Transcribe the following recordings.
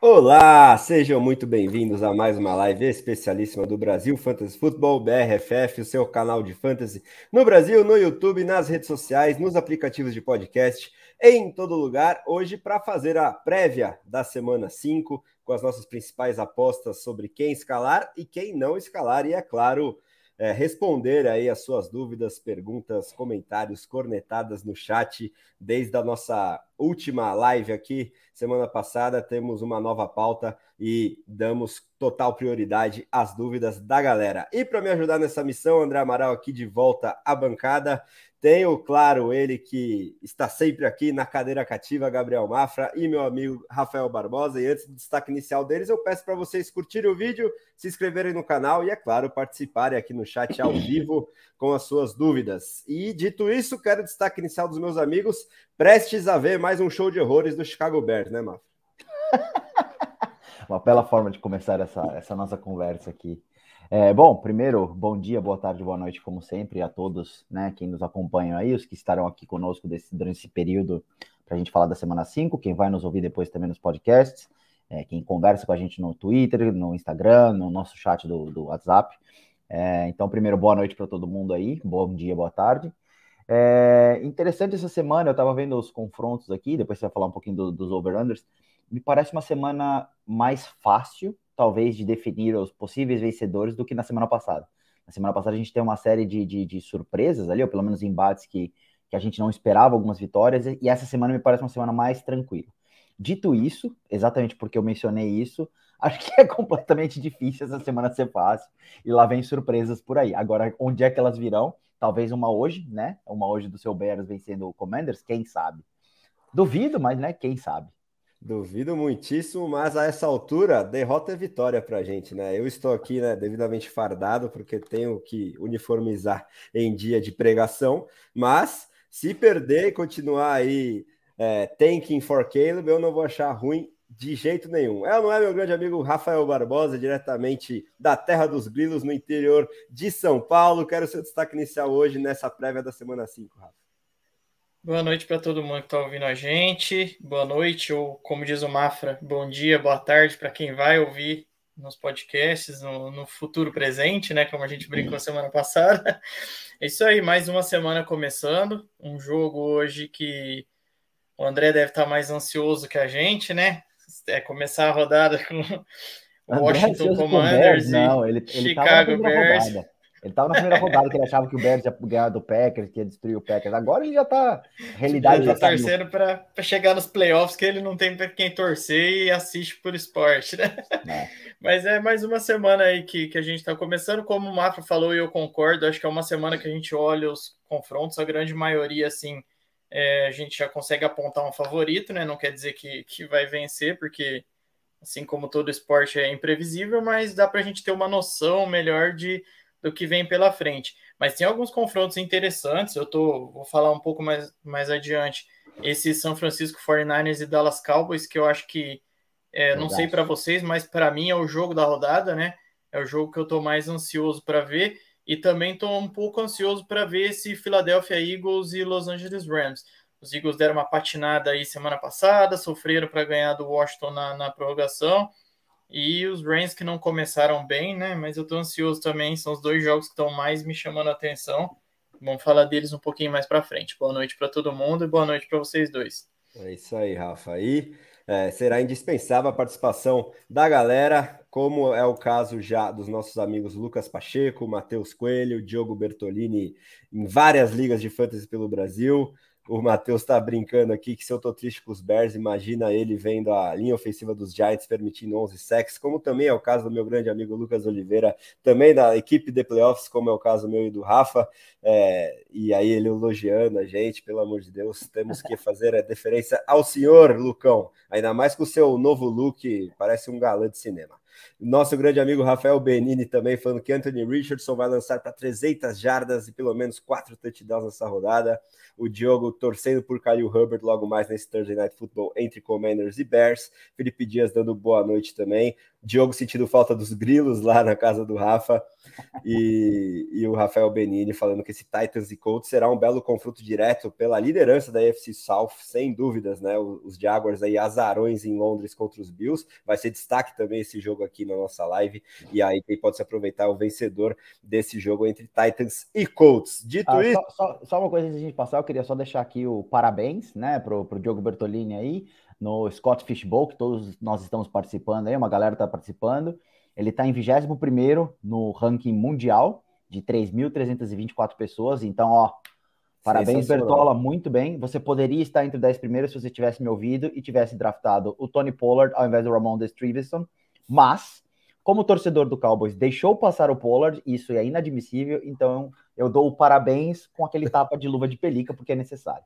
Olá, sejam muito bem-vindos a mais uma live especialíssima do Brasil Fantasy Football BRFF, o seu canal de fantasy no Brasil, no YouTube, nas redes sociais, nos aplicativos de podcast, em todo lugar. Hoje para fazer a prévia da semana 5, com as nossas principais apostas sobre quem escalar e quem não escalar e é claro, é, responder aí as suas dúvidas, perguntas, comentários, cornetadas no chat. Desde a nossa última live aqui, semana passada, temos uma nova pauta e damos total prioridade às dúvidas da galera. E para me ajudar nessa missão, André Amaral aqui de volta à bancada. Tenho, claro, ele que está sempre aqui na cadeira cativa, Gabriel Mafra, e meu amigo Rafael Barbosa. E antes do destaque inicial deles, eu peço para vocês curtirem o vídeo, se inscreverem no canal e, é claro, participarem aqui no chat ao vivo com as suas dúvidas. E dito isso, quero destaque inicial dos meus amigos, prestes a ver mais um show de horrores do Chicago Bears, né, Mafra? Uma bela forma de começar essa, essa nossa conversa aqui. É, bom, primeiro, bom dia, boa tarde, boa noite, como sempre, a todos né, quem nos acompanham aí, os que estarão aqui conosco desse, durante esse período para a gente falar da semana 5, quem vai nos ouvir depois também nos podcasts, é, quem conversa com a gente no Twitter, no Instagram, no nosso chat do, do WhatsApp. É, então, primeiro, boa noite para todo mundo aí, bom dia, boa tarde. É, interessante essa semana, eu estava vendo os confrontos aqui, depois você vai falar um pouquinho do, dos over-unders. Me parece uma semana mais fácil talvez, de definir os possíveis vencedores do que na semana passada. Na semana passada a gente tem uma série de, de, de surpresas ali, ou pelo menos embates que, que a gente não esperava algumas vitórias, e essa semana me parece uma semana mais tranquila. Dito isso, exatamente porque eu mencionei isso, acho que é completamente difícil essa semana ser fácil, e lá vem surpresas por aí. Agora, onde é que elas virão? Talvez uma hoje, né? Uma hoje do seu Bears vencendo o Commanders, quem sabe? Duvido, mas né, quem sabe? Duvido muitíssimo, mas a essa altura, derrota é vitória para a gente, né? Eu estou aqui, né, devidamente fardado, porque tenho que uniformizar em dia de pregação, mas se perder e continuar aí é, tanking for Caleb, eu não vou achar ruim de jeito nenhum. É não é meu grande amigo Rafael Barbosa, diretamente da Terra dos Grilos, no interior de São Paulo. Quero seu destaque inicial hoje nessa prévia da semana 5, Rafa. Boa noite para todo mundo que está ouvindo a gente. Boa noite, ou como diz o Mafra, bom dia, boa tarde para quem vai ouvir nos podcasts, no, no, futuro presente, né? Como a gente brincou semana passada. É isso aí, mais uma semana começando. Um jogo hoje que o André deve estar tá mais ansioso que a gente, né? É começar a rodada com o Washington Commanders Não, ele, ele Chicago Bears. Rodada. Ele estava na primeira rodada que ele achava que o Bears ia ganhar do Packers, que ia destruir o Packers. Agora ele já está. Realidade já está torcendo para chegar nos playoffs, que ele não tem para quem torcer e assiste por esporte, né? É. Mas é mais uma semana aí que, que a gente está começando. Como o Mafra falou, e eu concordo, acho que é uma semana que a gente olha os confrontos, a grande maioria, assim, é, a gente já consegue apontar um favorito, né? Não quer dizer que, que vai vencer, porque assim como todo esporte é imprevisível, mas dá para a gente ter uma noção melhor de do que vem pela frente. Mas tem alguns confrontos interessantes, eu tô, vou falar um pouco mais, mais adiante. Esse São Francisco 49ers e Dallas Cowboys, que eu acho que, é, não sei para vocês, mas para mim é o jogo da rodada, né? É o jogo que eu tô mais ansioso para ver. E também tô um pouco ansioso para ver esse Philadelphia Eagles e Los Angeles Rams. Os Eagles deram uma patinada aí semana passada, sofreram para ganhar do Washington na, na prorrogação e os Rams que não começaram bem, né? Mas eu tô ansioso também. São os dois jogos que estão mais me chamando a atenção. Vamos falar deles um pouquinho mais para frente. Boa noite para todo mundo e boa noite para vocês dois. É isso aí, Rafa. E é, será indispensável a participação da galera, como é o caso já dos nossos amigos Lucas Pacheco, Matheus Coelho, Diogo Bertolini, em várias ligas de fantasy pelo Brasil. O Matheus está brincando aqui que se eu tô triste com os Bears, imagina ele vendo a linha ofensiva dos Giants permitindo 11 sacks, como também é o caso do meu grande amigo Lucas Oliveira, também da equipe de playoffs, como é o caso meu e do Rafa. É, e aí ele elogiando a gente, pelo amor de Deus, temos que fazer a deferência ao senhor, Lucão, ainda mais com o seu novo look, parece um galã de cinema. Nosso grande amigo Rafael Benini também falando que Anthony Richardson vai lançar para 300 jardas e pelo menos quatro touchdowns nessa rodada. O Diogo torcendo por Khalil Hubbard logo mais nesse Thursday Night Football entre Commanders e Bears. Felipe Dias dando boa noite também. Diogo sentindo falta dos grilos lá na casa do Rafa. E, e, o Rafael Benini falando que esse Titans e Colts será um belo confronto direto pela liderança da AFC South, sem dúvidas, né? Os Jaguars aí azarões em Londres contra os Bills. Vai ser destaque também esse jogo aqui na nossa live. E aí quem pode se aproveitar o vencedor desse jogo entre Titans e Colts. Dito ah, isso. Só, só, só, uma coisa antes de a gente passar, eu queria só deixar aqui o parabéns, né, pro, pro Diogo Bertolini aí, no Scott Fishbowl, que todos nós estamos participando aí, uma galera está participando. Ele está em 21 no ranking mundial de 3.324 pessoas. Então, ó, parabéns, Bertola, muito bem. Você poderia estar entre os 10 primeiros se você tivesse me ouvido e tivesse draftado o Tony Pollard ao invés do Ramon Stevenson. Mas, como torcedor do Cowboys deixou passar o Pollard, isso é inadmissível. Então, eu dou o parabéns com aquele tapa de luva de pelica, porque é necessário.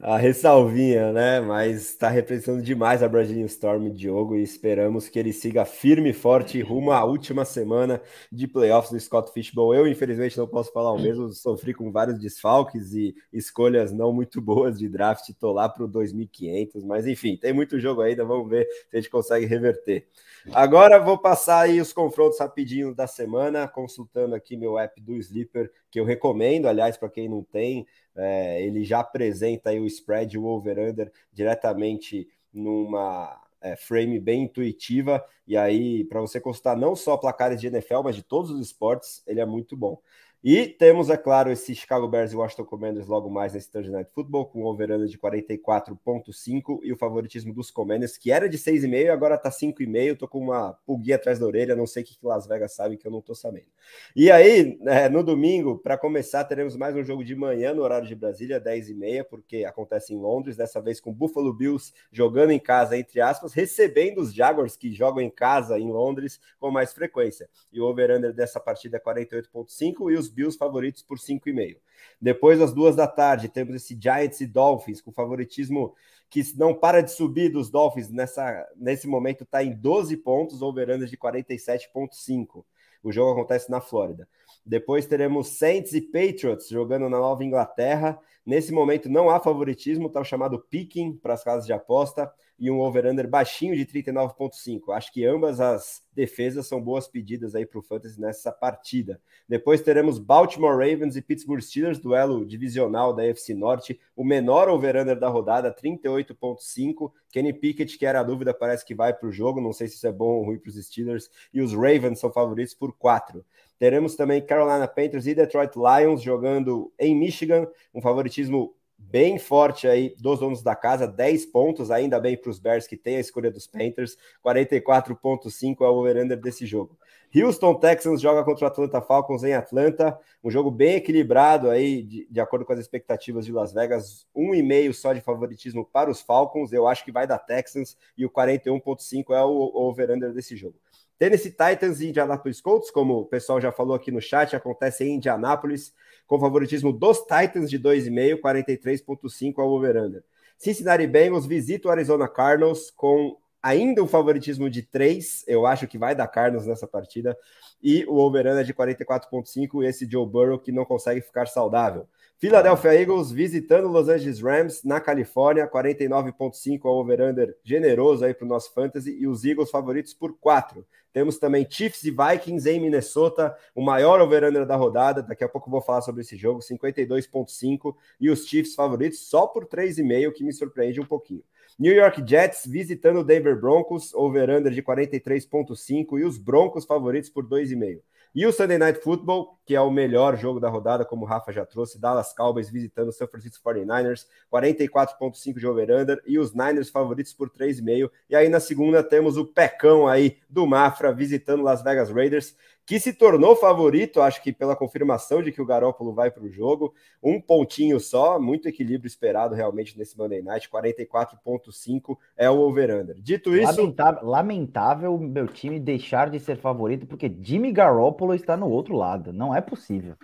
A ressalvinha, né? Mas está representando demais a Brazilian Storm, Diogo, e esperamos que ele siga firme e forte rumo à última semana de playoffs do Scott Fishbowl. Eu, infelizmente, não posso falar o mesmo, sofri com vários desfalques e escolhas não muito boas de draft, tô lá para o 2500, mas enfim, tem muito jogo ainda, vamos ver se a gente consegue reverter. Agora vou passar aí os confrontos rapidinho da semana, consultando aqui meu app do Sleeper, que eu recomendo, aliás, para quem não tem, é, ele já apresenta aí o spread, o over-under diretamente numa é, frame bem intuitiva, e aí para você consultar não só placares de NFL, mas de todos os esportes, ele é muito bom. E temos, é claro, esse Chicago Bears e Washington Commanders logo mais nesse Thursday Night Football, com o over de 44.5 e o favoritismo dos Commanders, que era de 6,5 agora tá 5,5. Tô com uma pulguinha atrás da orelha, não sei o que Las Vegas sabe que eu não tô sabendo. E aí, é, no domingo, para começar, teremos mais um jogo de manhã no horário de Brasília, 10h30, porque acontece em Londres, dessa vez com Buffalo Bills jogando em casa, entre aspas, recebendo os Jaguars que jogam em casa em Londres com mais frequência. E o over-under dessa partida é 48.5 e os Bills favoritos por 5,5. Depois, às duas da tarde, temos esse Giants e Dolphins, com favoritismo que não para de subir dos Dolphins nessa, nesse momento, está em 12 pontos, over de 47,5. O jogo acontece na Flórida. Depois teremos Saints e Patriots jogando na Nova Inglaterra. Nesse momento não há favoritismo, está chamado picking para as casas de aposta e um over-under baixinho de 39,5. Acho que ambas as defesas são boas pedidas aí para o Fantasy nessa partida. Depois teremos Baltimore Ravens e Pittsburgh Steelers, duelo divisional da FC Norte, o menor over-under da rodada, 38,5. Kenny Pickett, que era a dúvida, parece que vai para o jogo, não sei se isso é bom ou ruim para os Steelers, e os Ravens são favoritos por 4. Teremos também Carolina Panthers e Detroit Lions jogando em Michigan, um favoritismo bem forte aí dos donos da casa, 10 pontos, ainda bem para os Bears que tem a escolha dos Panthers, 44.5 é o over-under desse jogo. Houston Texans joga contra o Atlanta Falcons em Atlanta, um jogo bem equilibrado aí, de, de acordo com as expectativas de Las Vegas, um e meio só de favoritismo para os Falcons, eu acho que vai da Texans, e o 41.5 é o over-under desse jogo. Tennessee Titans e Indianapolis Colts, como o pessoal já falou aqui no chat, acontece em Indianápolis, com favoritismo dos Titans de 2,5, 43,5 ao over-under. Cincinnati Bengals visita o Arizona Cardinals com ainda um favoritismo de 3, eu acho que vai dar Cardinals nessa partida, e o over-under é de 44,5, esse Joe Burrow que não consegue ficar saudável. Philadelphia Eagles visitando Los Angeles Rams na Califórnia, 49.5 ao over-under generoso aí para o nosso fantasy e os Eagles favoritos por 4. Temos também Chiefs e Vikings em Minnesota, o maior over-under da rodada. Daqui a pouco vou falar sobre esse jogo, 52.5 e os Chiefs favoritos só por 3,5, que me surpreende um pouquinho. New York Jets visitando o Denver Broncos, over-under de 43.5 e os Broncos favoritos por 2,5. E o Sunday Night Football, que é o melhor jogo da rodada, como o Rafa já trouxe, Dallas Cowboys visitando o San Francisco 49ers, 44.5 de over-under e os Niners favoritos por 3,5. E aí na segunda temos o pecão aí do Mafra visitando Las Vegas Raiders que se tornou favorito, acho que pela confirmação de que o Garópolo vai para o jogo. Um pontinho só, muito equilíbrio esperado realmente nesse Monday Night, 44,5 é o over-under. Dito isso. Lamentável, lamentável meu time deixar de ser favorito, porque Jimmy Garoppolo está no outro lado. Não é possível.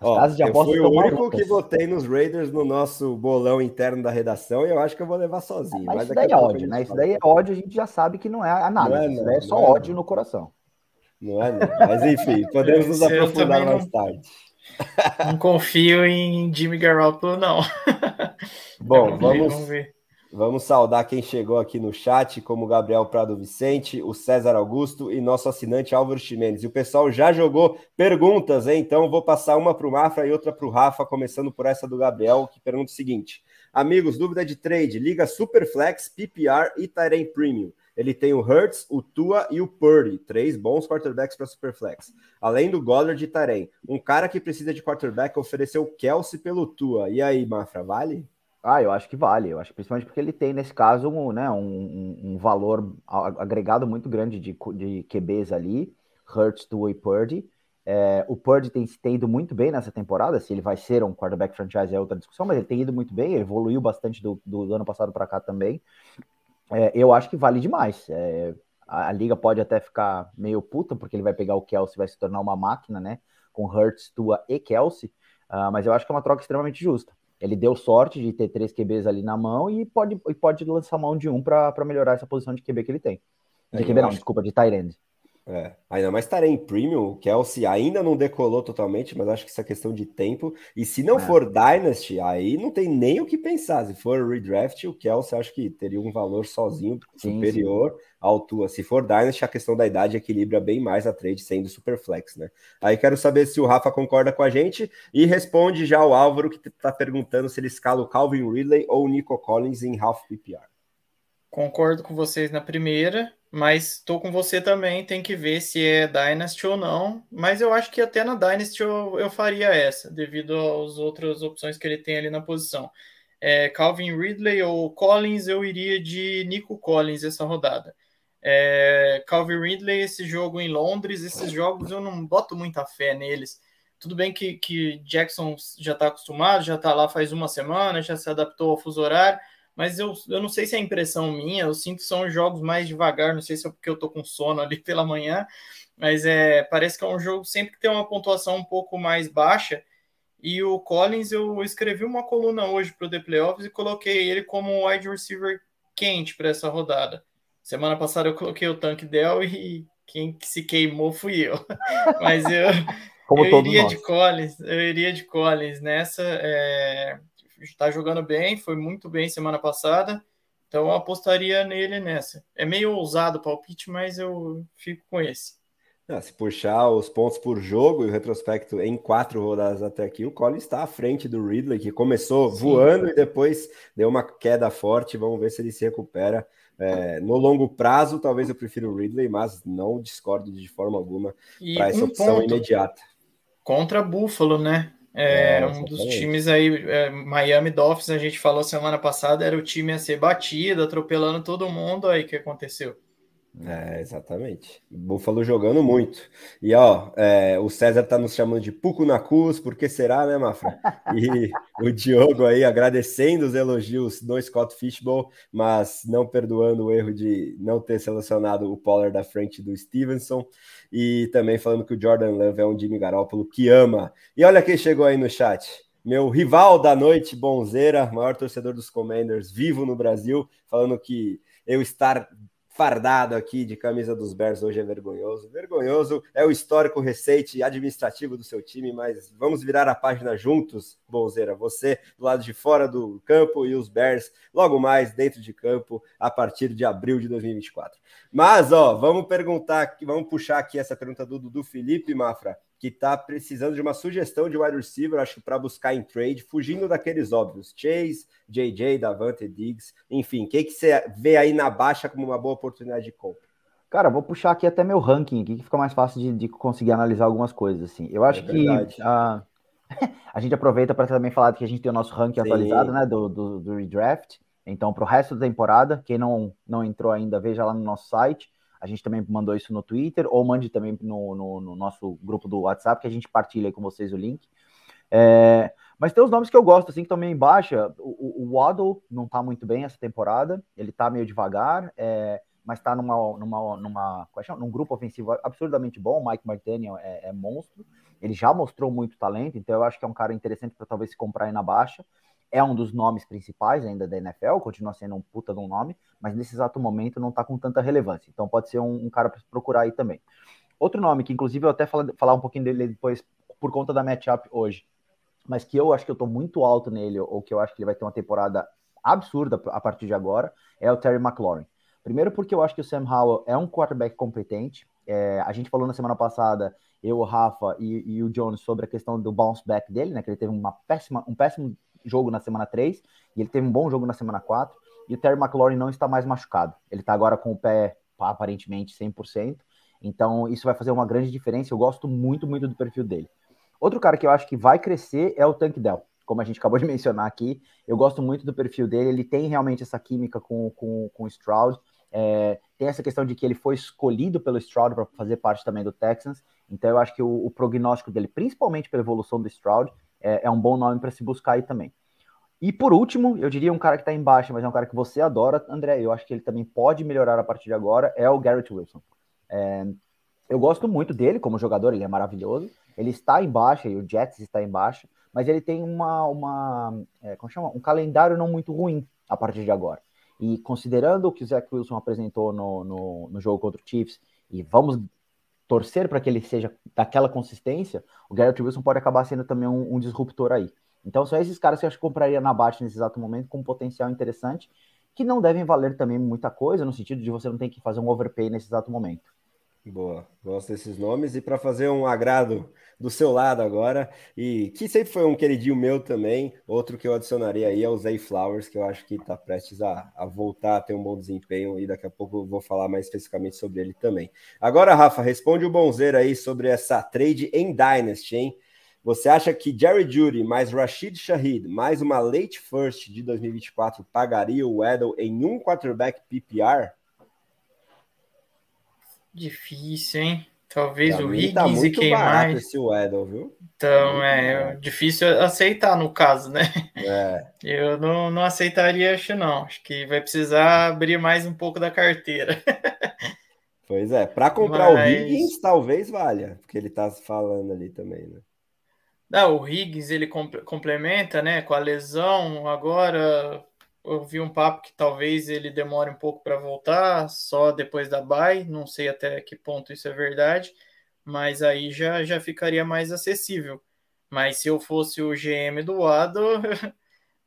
Ó, eu fui o único que votei nos Raiders no nosso bolão interno da redação e eu acho que eu vou levar sozinho. mas, mas isso daí é ódio, né? Isso daí é ódio, a gente já sabe que não é análise, não é, não, isso daí é só é, ódio no coração. Não é, não. Mas enfim, podemos nos aprofundar mais não, tarde. Não confio em Jimmy Garoppolo, não. Bom, vamos, vamos, Vamos saudar quem chegou aqui no chat, como Gabriel Prado Vicente, o César Augusto e nosso assinante Álvaro Ximenes. E o pessoal já jogou perguntas, hein? Então vou passar uma para o Mafra e outra para o Rafa, começando por essa do Gabriel, que pergunta o seguinte: Amigos, dúvida de trade, liga Superflex, PPR e Tyrene Premium. Ele tem o Hurts, o Tua e o Purdy, três bons quarterbacks para Superflex. Além do Goddard e Tyrene. Um cara que precisa de quarterback ofereceu o Kelsey pelo Tua. E aí, Mafra, vale? Ah, eu acho que vale. Eu acho principalmente porque ele tem, nesse caso, um, né, um, um valor agregado muito grande de, de QBs ali, Hurts, Tua e Purdy. É, o Purdy tem, tem, ido muito bem nessa temporada. Se ele vai ser um quarterback franchise é outra discussão, mas ele tem ido muito bem, evoluiu bastante do, do ano passado para cá também. É, eu acho que vale demais. É, a, a, liga pode até ficar meio puta, porque ele vai pegar o Kelsey vai se tornar uma máquina, né? Com Hurts, Tua e Kelsey. Uh, mas eu acho que é uma troca extremamente justa. Ele deu sorte de ter três QBs ali na mão e pode, e pode lançar mão de um para melhorar essa posição de QB que ele tem. De QB não, desculpa, de Tyrande. É, ainda mais estarem em premium, o Kelsey ainda não decolou totalmente, mas acho que isso é questão de tempo. E se não é. for Dynasty, aí não tem nem o que pensar. Se for redraft, o Kelsey acho que teria um valor sozinho sim, superior sim. ao Tua. Se for Dynasty, a questão da idade equilibra bem mais a trade sendo Superflex, né? Aí quero saber se o Rafa concorda com a gente e responde já o Álvaro que está perguntando se ele escala o Calvin Ridley ou o Nico Collins em half PPR. Concordo com vocês na primeira. Mas estou com você também, tem que ver se é Dynasty ou não. Mas eu acho que até na Dynasty eu, eu faria essa, devido às outras opções que ele tem ali na posição. É, Calvin Ridley ou Collins, eu iria de Nico Collins essa rodada. É, Calvin Ridley, esse jogo em Londres, esses jogos eu não boto muita fé neles. Tudo bem que, que Jackson já está acostumado, já está lá faz uma semana, já se adaptou ao fuso horário mas eu, eu não sei se é impressão minha, eu sinto que são jogos mais devagar, não sei se é porque eu tô com sono ali pela manhã, mas é, parece que é um jogo sempre que tem uma pontuação um pouco mais baixa. E o Collins, eu escrevi uma coluna hoje para o The Playoffs e coloquei ele como wide receiver quente para essa rodada. Semana passada eu coloquei o Tank Dell e quem se queimou fui eu. Mas eu, eu iria nós. de Collins, eu iria de Collins nessa. É, está jogando bem, foi muito bem semana passada. Então eu apostaria nele nessa. É meio ousado o palpite, mas eu fico com esse. Ah, se puxar os pontos por jogo e o retrospecto em quatro rodadas até aqui, o Collins está à frente do Ridley, que começou Sim. voando e depois deu uma queda forte. Vamos ver se ele se recupera. É, no longo prazo, talvez eu prefira o Ridley, mas não discordo de forma alguma para essa um opção ponto. imediata. Contra Buffalo, né? É, é um dos times aí, é, Miami Dolphins, a gente falou semana passada, era o time a ser batido, atropelando todo mundo. Aí o que aconteceu? É, exatamente. Buffalo jogando muito. E ó, é, o César tá nos chamando de Puco na Cus, por que será, né, Mafra? E o Diogo aí agradecendo os elogios do Scott Fishbowl, mas não perdoando o erro de não ter selecionado o Pollard da frente do Stevenson. E também falando que o Jordan Love é um Jimmy Garoppolo que ama. E olha quem chegou aí no chat. Meu rival da noite, Bonzeira, maior torcedor dos Commanders, vivo no Brasil, falando que eu estar fardado aqui de camisa dos Bears hoje é vergonhoso. Vergonhoso é o histórico receite administrativo do seu time, mas vamos virar a página juntos, Bonzeira. Você do lado de fora do campo e os Bears logo mais dentro de campo a partir de abril de 2024. Mas, ó, vamos perguntar, vamos puxar aqui essa pergunta do, do Felipe Mafra que está precisando de uma sugestão de wide receiver, acho que para buscar em trade, fugindo daqueles óbvios, Chase, JJ, Davante, Diggs, enfim, o que, que você vê aí na baixa como uma boa oportunidade de compra? Cara, vou puxar aqui até meu ranking aqui, que fica mais fácil de, de conseguir analisar algumas coisas, assim. Eu acho é que a, a gente aproveita para também falar que a gente tem o nosso ranking Sim. atualizado, né, do, do, do redraft. Então, para o resto da temporada, quem não, não entrou ainda, veja lá no nosso site. A gente também mandou isso no Twitter, ou mande também no, no, no nosso grupo do WhatsApp, que a gente partilha com vocês o link. É, mas tem os nomes que eu gosto, assim, que meio em baixa. O, o, Waddle não está muito bem essa temporada, ele está meio devagar, é, mas está numa, numa, numa, é num grupo ofensivo absurdamente bom. O Mike McDaniel é, é, monstro, ele já mostrou muito talento, então eu acho que é um cara interessante para talvez se comprar aí na baixa é um dos nomes principais ainda da NFL, continua sendo um puta de um nome, mas nesse exato momento não tá com tanta relevância. Então pode ser um, um cara para procurar aí também. Outro nome que, inclusive, eu até falar um pouquinho dele depois por conta da matchup hoje, mas que eu acho que eu tô muito alto nele, ou que eu acho que ele vai ter uma temporada absurda a partir de agora é o Terry McLaurin. Primeiro porque eu acho que o Sam Howell é um quarterback competente. É, a gente falou na semana passada, eu, o Rafa e, e, o Jones, sobre a questão do bounce back dele, né? Que ele teve uma péssima, um péssimo jogo na semana 3 e ele teve um bom jogo na semana 4. E o Terry McLaurin não está mais machucado. Ele está agora com o pé aparentemente 100%. Então isso vai fazer uma grande diferença. Eu gosto muito, muito do perfil dele. Outro cara que eu acho que vai crescer é o Tank Dell como a gente acabou de mencionar aqui. Eu gosto muito do perfil dele, ele tem realmente essa química com, com, com o Stroud. É, tem essa questão de que ele foi escolhido pelo Stroud para fazer parte também do Texans, então eu acho que o, o prognóstico dele, principalmente pela evolução do Stroud, é, é um bom nome para se buscar aí também. E por último, eu diria um cara que está embaixo, mas é um cara que você adora, André, eu acho que ele também pode melhorar a partir de agora, é o Garrett Wilson. É, eu gosto muito dele como jogador, ele é maravilhoso, ele está embaixo, e o Jets está embaixo, mas ele tem uma, uma é, como chama? um calendário não muito ruim a partir de agora. E considerando o que o Zach Wilson apresentou no, no, no jogo contra o Chiefs, e vamos torcer para que ele seja daquela consistência, o Garrett Wilson pode acabar sendo também um, um disruptor aí. Então são esses caras que eu acho que compraria na baixa nesse exato momento com um potencial interessante, que não devem valer também muita coisa, no sentido de você não ter que fazer um overpay nesse exato momento. Boa, gosto desses nomes. E para fazer um agrado do seu lado agora, e que sempre foi um queridinho meu também, outro que eu adicionaria aí é o Zay Flowers, que eu acho que está prestes a, a, voltar a ter um bom desempenho, e daqui a pouco eu vou falar mais especificamente sobre ele também. Agora, Rafa, responde o Bonzeiro aí sobre essa trade em Dynasty, hein? Você acha que Jerry Judy mais Rashid Shahid mais uma late first de 2024 pagaria o Weddle em um quarterback PPR? Difícil, hein? Talvez pra o Higgins tá e quem mais. Esse Weddle, viu? Então, é difícil aceitar no caso, né? É. Eu não, não aceitaria, acho não. Acho que vai precisar abrir mais um pouco da carteira. Pois é, para comprar Mas... o Higgins talvez valha, porque ele tá falando ali também, né? Não, o Higgins ele complementa, né, com a lesão. Agora eu vi um papo que talvez ele demore um pouco para voltar, só depois da bye, não sei até que ponto isso é verdade, mas aí já, já ficaria mais acessível. Mas se eu fosse o GM do lado,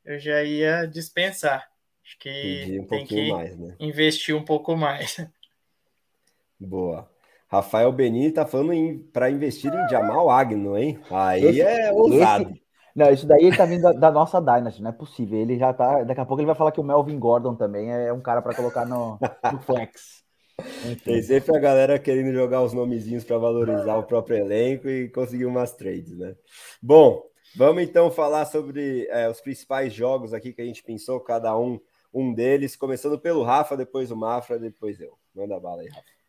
eu já ia dispensar. Acho que um tem que mais, né? investir um pouco mais. Boa. Rafael Benini tá falando para investir em Jamal Agno, hein? Aí esse, é ousado. Não, isso daí tá vindo da, da, nossa Dynasty, não é possível. Ele já tá. Daqui a pouco ele vai falar que o Melvin Gordon também é um cara para colocar no, no flex. Tem sempre a galera querendo jogar os nomezinhos para valorizar o próprio elenco e conseguir umas trades, né? Bom, vamos então falar sobre é, os principais jogos aqui que a gente pensou, cada um um deles, começando pelo Rafa, depois o Mafra, depois eu. Manda bala aí, Rafa.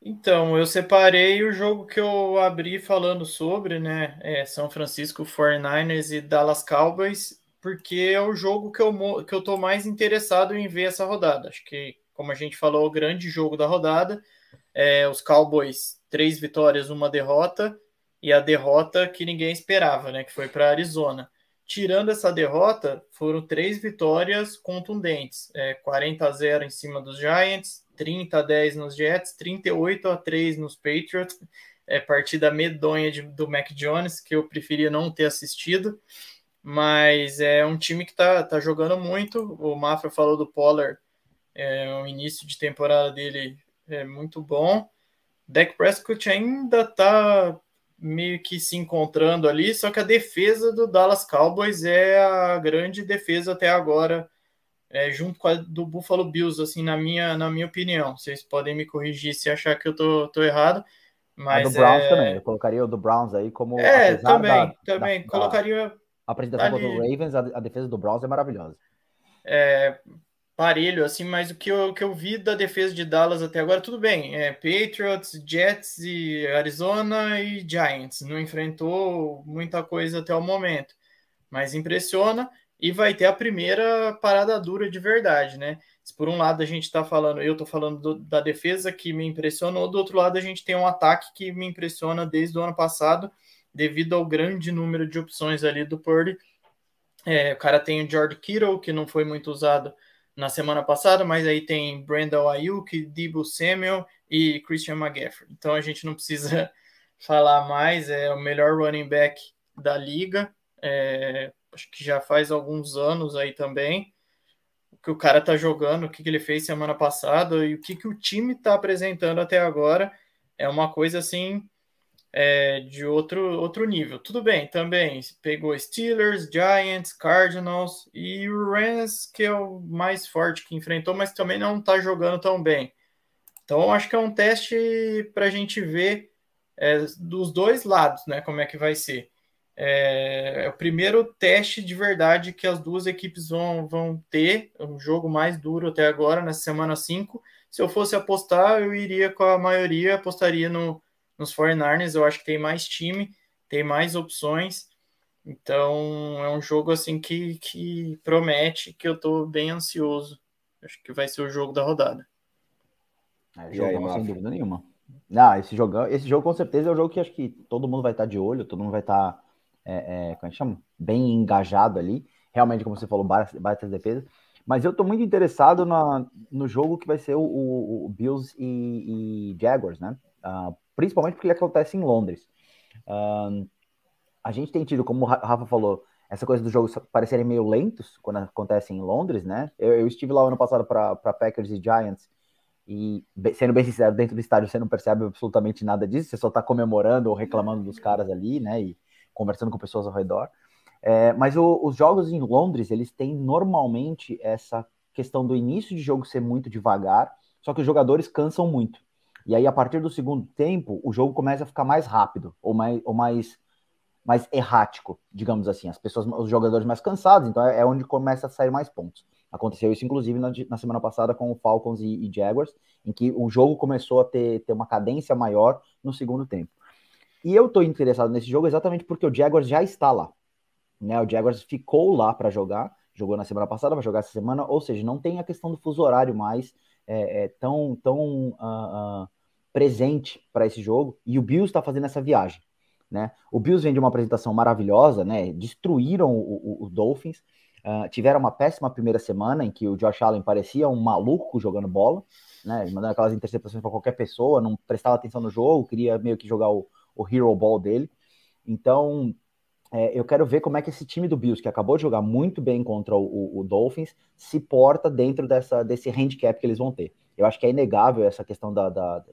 Então, eu separei o jogo que eu abri falando sobre, né? É São Francisco 49ers e Dallas Cowboys, porque é o jogo que eu, que eu tô mais interessado em ver essa rodada. Acho que, como a gente falou, o grande jogo da rodada. É, os Cowboys, três vitórias, uma derrota, e a derrota que ninguém esperava, né? Que foi para Arizona. Tirando essa derrota, foram três vitórias contundentes: é, 40 a 0 em cima dos Giants, 30 a 10 nos Jets, 38 a 3 nos Patriots. É partida medonha de, do Mac Jones, que eu preferia não ter assistido. Mas é um time que tá, tá jogando muito. O Mafra falou do Pollard, é, o início de temporada dele é muito bom. Dak Prescott ainda tá meio que se encontrando ali, só que a defesa do Dallas Cowboys é a grande defesa até agora é, junto com a do Buffalo Bills, assim, na minha, na minha opinião. Vocês podem me corrigir se achar que eu tô, tô errado. Mas a do Browns é... também, eu colocaria o do Browns aí como. É, também, da, também. Da, colocaria. A apresentação ali... contra o Ravens, a, a, defesa do Browns é maravilhosa. É, parelho, assim, mas o que eu, que eu vi da defesa de Dallas até agora, tudo bem. É, Patriots, Jets e Arizona e Giants. Não enfrentou muita coisa até o momento. Mas impressiona e vai ter a primeira parada dura de verdade, né? Se por um lado a gente está falando, eu estou falando do, da defesa que me impressionou, do outro lado a gente tem um ataque que me impressiona desde o ano passado, devido ao grande número de opções ali do Purdy. É, o cara tem o George Kittle, que não foi muito usado na semana passada, mas aí tem Brandon Ayuk, Debo Samuel e Christian McGaffrey. Então a gente não precisa falar mais, é o melhor running back da liga. É, acho que já faz alguns anos aí também. que o cara tá jogando, o que, que ele fez semana passada e o que, que o time tá apresentando até agora é uma coisa assim é, de outro, outro nível. Tudo bem, também pegou Steelers, Giants, Cardinals e o Rams, que é o mais forte que enfrentou, mas também não tá jogando tão bem. Então, acho que é um teste para a gente ver é, dos dois lados, né? Como é que vai ser. É, é, o primeiro teste de verdade que as duas equipes vão, vão ter, um jogo mais duro até agora, nessa semana 5. Se eu fosse apostar, eu iria com a maioria, apostaria no, nos 49ers. Eu acho que tem mais time, tem mais opções. Então é um jogo assim que, que promete, que eu estou bem ansioso. Acho que vai ser o jogo da rodada. É, jogão, aí, sem dúvida nenhuma. Não, esse jogo, esse jogo com certeza é o jogo que acho que todo mundo vai estar de olho, todo mundo vai estar é, é, como é que chama? Bem engajado ali. Realmente, como você falou, baita defesa. Mas eu tô muito interessado na, no jogo que vai ser o, o, o Bills e, e, Jaguars, né? Uh, principalmente porque ele acontece em Londres. Uh, a gente tem tido, como o Rafa falou, essa coisa dos jogos parecerem meio lentos quando acontecem em Londres, né? Eu, eu estive lá ano passado para Packers e Giants e, sendo bem sincero, dentro do estádio você não percebe absolutamente nada disso, você só tá comemorando ou reclamando dos caras ali, né? E conversando com pessoas ao redor. É, mas o, os jogos em Londres, eles têm normalmente essa questão do início de jogo ser muito devagar, só que os jogadores cansam muito. E aí, a partir do segundo tempo, o jogo começa a ficar mais rápido, ou mais, ou mais, mais errático, digamos assim. As pessoas, os jogadores mais cansados, então é, é onde começa a sair mais pontos. Aconteceu isso, inclusive, na, na semana passada com o Falcons e, e, Jaguars, em que o jogo começou a ter, ter uma cadência maior no segundo tempo. E eu tô interessado nesse jogo exatamente porque o Jaguars já está lá. Né? O Jaguars ficou lá para jogar, jogou na semana passada, vai jogar essa semana, ou seja, não tem a questão do fuso horário mais é, é, tão, tão uh, uh, presente para esse jogo. E o Bills está fazendo essa viagem. Né? O Bills vem de uma apresentação maravilhosa, né? destruíram o, o, o Dolphins, uh, tiveram uma péssima primeira semana em que o Josh Allen parecia um maluco jogando bola, né? mandando aquelas interceptações para qualquer pessoa, não prestava atenção no jogo, queria meio que jogar o, o hero ball dele. Então, é, eu quero ver como é que esse time do Bills, que acabou de jogar muito bem contra o, o, Dolphins, se porta dentro dessa, desse handicap que eles vão ter. Eu acho que é inegável essa questão da, da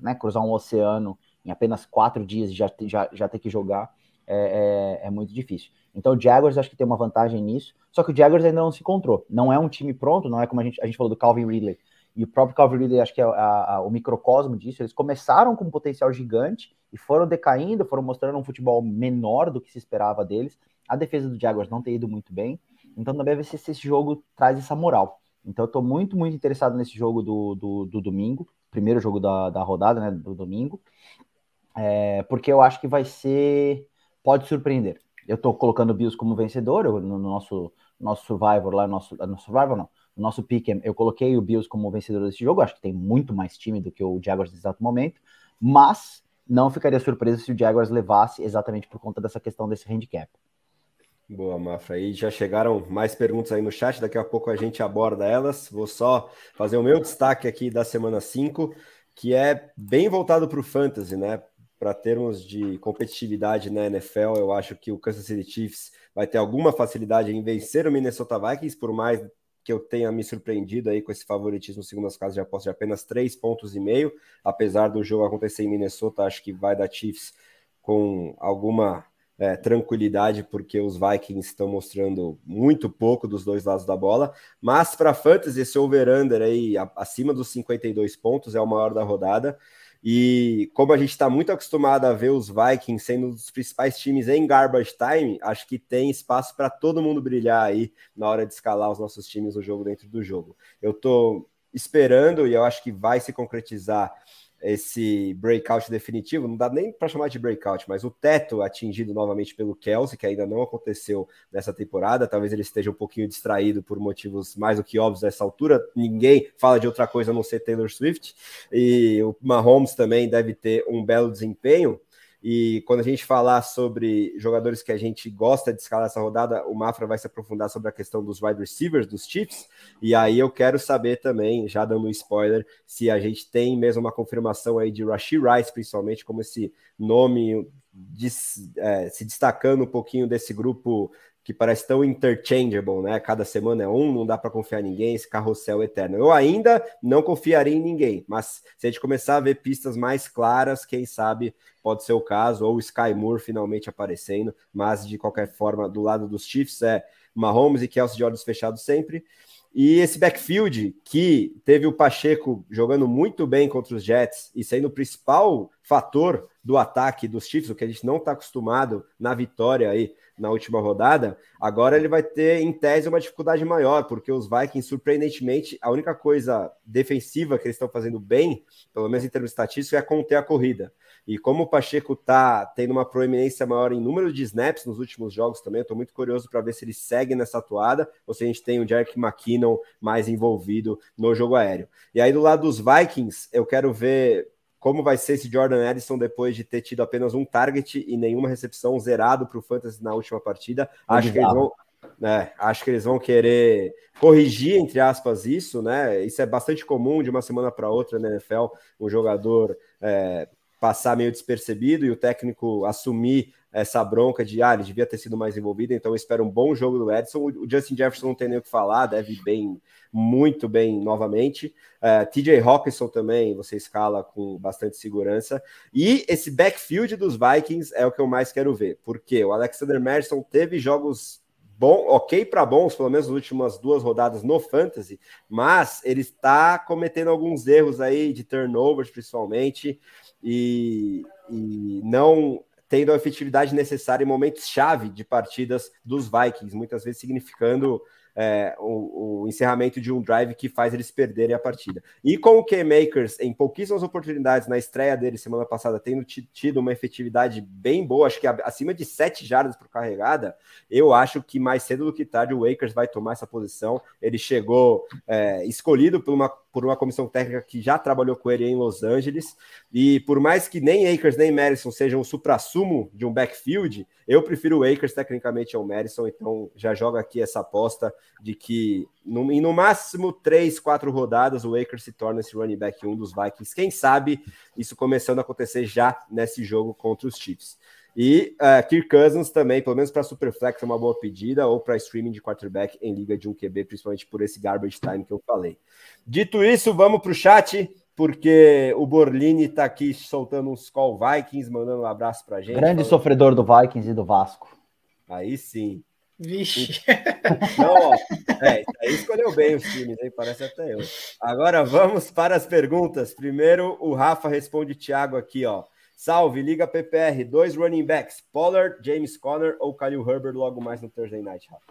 né, cruzar um oceano em apenas quatro dias e já, já, já ter que jogar. É, é, é, muito difícil. Então o Jaguars acho que tem uma vantagem nisso, só que o Jaguars ainda não se encontrou. Não é um time pronto, não é como a gente, a gente falou do Calvin Ridley, e o próprio Calvin Ridley acho que é a, a, o microcosmo disso. Eles começaram com um potencial gigante e foram decaindo, foram mostrando um futebol menor do que se esperava deles. A defesa do Jaguars não tem ido muito bem, então também ver se esse jogo traz essa moral. Então eu estou muito, muito interessado nesse jogo do, do, do, domingo, primeiro jogo da, da rodada, né, do domingo, é, porque eu acho que vai ser, pode surpreender. Eu estou colocando o Bills como vencedor eu, no, nosso, nosso Survivor lá, nosso, no Survivor não, no nosso pick, eu coloquei o Bills como vencedor desse jogo, acho que tem muito mais time do que o Jaguars nesse exato momento, mas não ficaria surpreso se o Jaguars levasse exatamente por conta dessa questão desse handicap. Boa, Mafra. E já chegaram mais perguntas aí no chat, daqui a pouco a gente aborda elas. Vou só fazer o meu destaque aqui da semana 5, que é bem voltado para o Fantasy, né? Para termos de competitividade na NFL, eu acho que o Kansas City Chiefs vai ter alguma facilidade em vencer o Minnesota Vikings, por mais que eu tenha me surpreendido aí com esse favoritismo segundo as casas de aposta de apenas três pontos e meio, apesar do jogo acontecer em Minnesota, acho que vai dar Chiefs com alguma é, tranquilidade, porque os Vikings estão mostrando muito pouco dos dois lados da bola. Mas para Fantasy, esse over-under aí acima dos 52 pontos é o maior da rodada. E como a gente está muito acostumado a ver os Vikings sendo um dos principais times em garbage time, acho que tem espaço para todo mundo brilhar aí na hora de escalar os nossos times no jogo dentro do jogo. Eu estou esperando e eu acho que vai se concretizar esse breakout definitivo, não dá nem para chamar de breakout, mas o teto atingido novamente pelo Kelsey, que ainda não aconteceu nessa temporada, talvez ele esteja um pouquinho distraído por motivos mais do que óbvios nessa altura, ninguém fala de outra coisa a não ser Taylor Swift, e o Mahomes também deve ter um belo desempenho, e quando a gente falar sobre jogadores que a gente gosta de escalar essa rodada, o Mafra vai se aprofundar sobre a questão dos wide receivers, dos Chiefs. E aí eu quero saber também, já dando um spoiler, se a gente tem mesmo uma confirmação aí de Rashid Rice, principalmente, como esse nome de, é, se destacando um pouquinho desse grupo que parece tão interchangeable, né? Cada semana é um, não dá para confiar em ninguém, esse carrossel eterno. Eu ainda não confiaria em ninguém, mas se a gente começar a ver pistas mais claras, quem sabe pode ser o caso, ou o Sky Moore finalmente aparecendo, mas de qualquer forma, do lado dos Chiefs é Mahomes e Kelsey de olhos fechados sempre. E esse backfield que teve o Pacheco jogando muito bem contra os Jets e sendo o principal fator do ataque dos Chiefs, o que a gente não está acostumado na vitória aí na última rodada, agora ele vai ter, em tese, uma dificuldade maior, porque os Vikings, surpreendentemente, a única coisa defensiva que eles estão fazendo bem, pelo menos em termos estatísticos, é conter a corrida. E como o Pacheco está tendo uma proeminência maior em número de snaps nos últimos jogos também, eu estou muito curioso para ver se ele segue nessa atuada ou se a gente tem o Jerick McKinnon mais envolvido no jogo aéreo. E aí do lado dos Vikings, eu quero ver como vai ser esse Jordan Edison depois de ter tido apenas um target e nenhuma recepção zerado para o Fantasy na última partida. Acho que eles vão. É, acho que eles vão querer corrigir, entre aspas, isso, né? Isso é bastante comum de uma semana para outra na NFL, um jogador é, passar meio despercebido e o técnico assumir essa bronca de ah, ele devia ter sido mais envolvido, então eu espero um bom jogo do Edson. O Justin Jefferson não tem nem o que falar, deve ir bem, muito bem novamente. Uh, é, TJ Hawkinson também você escala com bastante segurança. E esse backfield dos Vikings é o que eu mais quero ver, porque o Alexander Madison teve jogos bom, ok para bons, pelo menos nas últimas duas rodadas no Fantasy, mas ele está cometendo alguns erros aí de turnovers, principalmente, e, e não tendo a efetividade necessária em momentos chave de partidas dos Vikings, muitas vezes significando é, o, o, encerramento de um drive que faz eles perderem a partida. E com o K-Makers em pouquíssimas oportunidades na estreia dele semana passada, tendo tido uma efetividade bem boa, acho que acima de 7 jardas por carregada, eu acho que mais cedo do que tarde o Wakers vai tomar essa posição. Ele chegou é, escolhido por uma, por uma comissão técnica que já trabalhou com ele em Los Angeles, e por mais que nem Akers nem Madison sejam o supra-sumo de um backfield, eu prefiro o Akers tecnicamente ao Madison, então já joga aqui essa aposta de que no, em no máximo três, quatro rodadas o Akers se torna esse running back um dos Vikings. Quem sabe isso começando a acontecer já nesse jogo contra os Chiefs. E uh, Kirk Cousins também, pelo menos para Superflex, é uma boa pedida, ou para streaming de quarterback em liga de um QB, principalmente por esse garbage time que eu falei. Dito isso, vamos para o chat porque o Borlini está aqui soltando uns call Vikings, mandando um abraço para gente. Grande falando... sofredor do Vikings e do Vasco. Aí sim. Vixe. Não, ó, é, aí escolheu bem os times, aí parece até eu. Agora vamos para as perguntas. Primeiro, o Rafa responde Thiago aqui, ó. Salve, Liga PPR, dois running backs, Pollard, James Conner ou Khalil Herbert logo mais no Thursday Night, Rafa?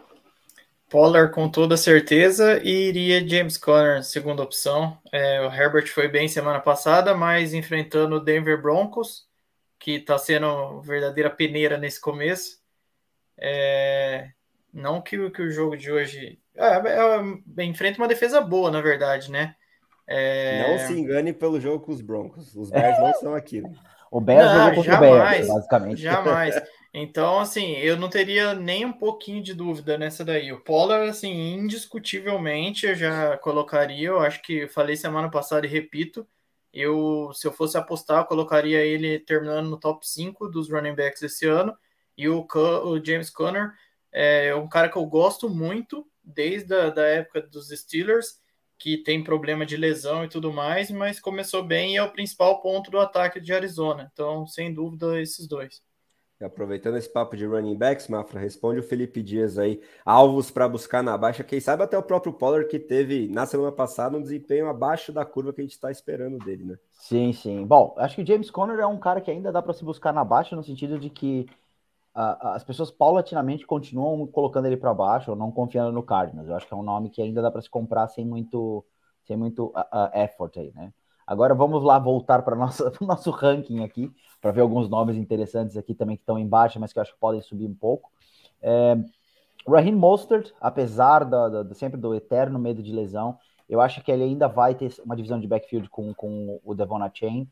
Pollard com toda certeza e iria James Conner, segunda opção. É, o Herbert foi bem semana passada, mas enfrentando o Denver Broncos, que está sendo verdadeira peneira nesse começo. É, não que, que o jogo de hoje. É, é, enfrenta uma defesa boa, na verdade, né? É... Não se engane pelo jogo com os Broncos. Os Bears não são aquilo. O Bears não, contra jamais, o Bears, basicamente. Jamais. Então, assim, eu não teria nem um pouquinho de dúvida nessa daí. O Pollard, assim, indiscutivelmente, eu já colocaria. Eu acho que falei semana passada e repito. Eu, se eu fosse apostar, eu colocaria ele terminando no top 5 dos running backs esse ano. E o, o James Conner é um cara que eu gosto muito desde a da época dos Steelers, que tem problema de lesão e tudo mais, mas começou bem e é o principal ponto do ataque de Arizona. Então, sem dúvida, esses dois. Aproveitando esse papo de running backs, Mafra, responde o Felipe Dias aí, alvos para buscar na baixa, quem sabe até o próprio Pollard que teve na semana passada um desempenho abaixo da curva que a gente está esperando dele, né? Sim, sim. Bom, acho que o James Conner é um cara que ainda dá para se buscar na baixa, no sentido de que as pessoas paulatinamente continuam colocando ele para baixo ou não confiando no Cardinals. Eu acho que é um nome que ainda dá para se comprar sem muito, sem muito uh, effort aí, né? Agora vamos lá voltar para o nosso ranking aqui, para ver alguns nomes interessantes aqui também que estão embaixo, mas que eu acho que podem subir um pouco. É, Raheem Mostert, apesar da, sempre do eterno medo de lesão, eu acho que ele ainda vai ter uma divisão de backfield com, com o Devon Chain.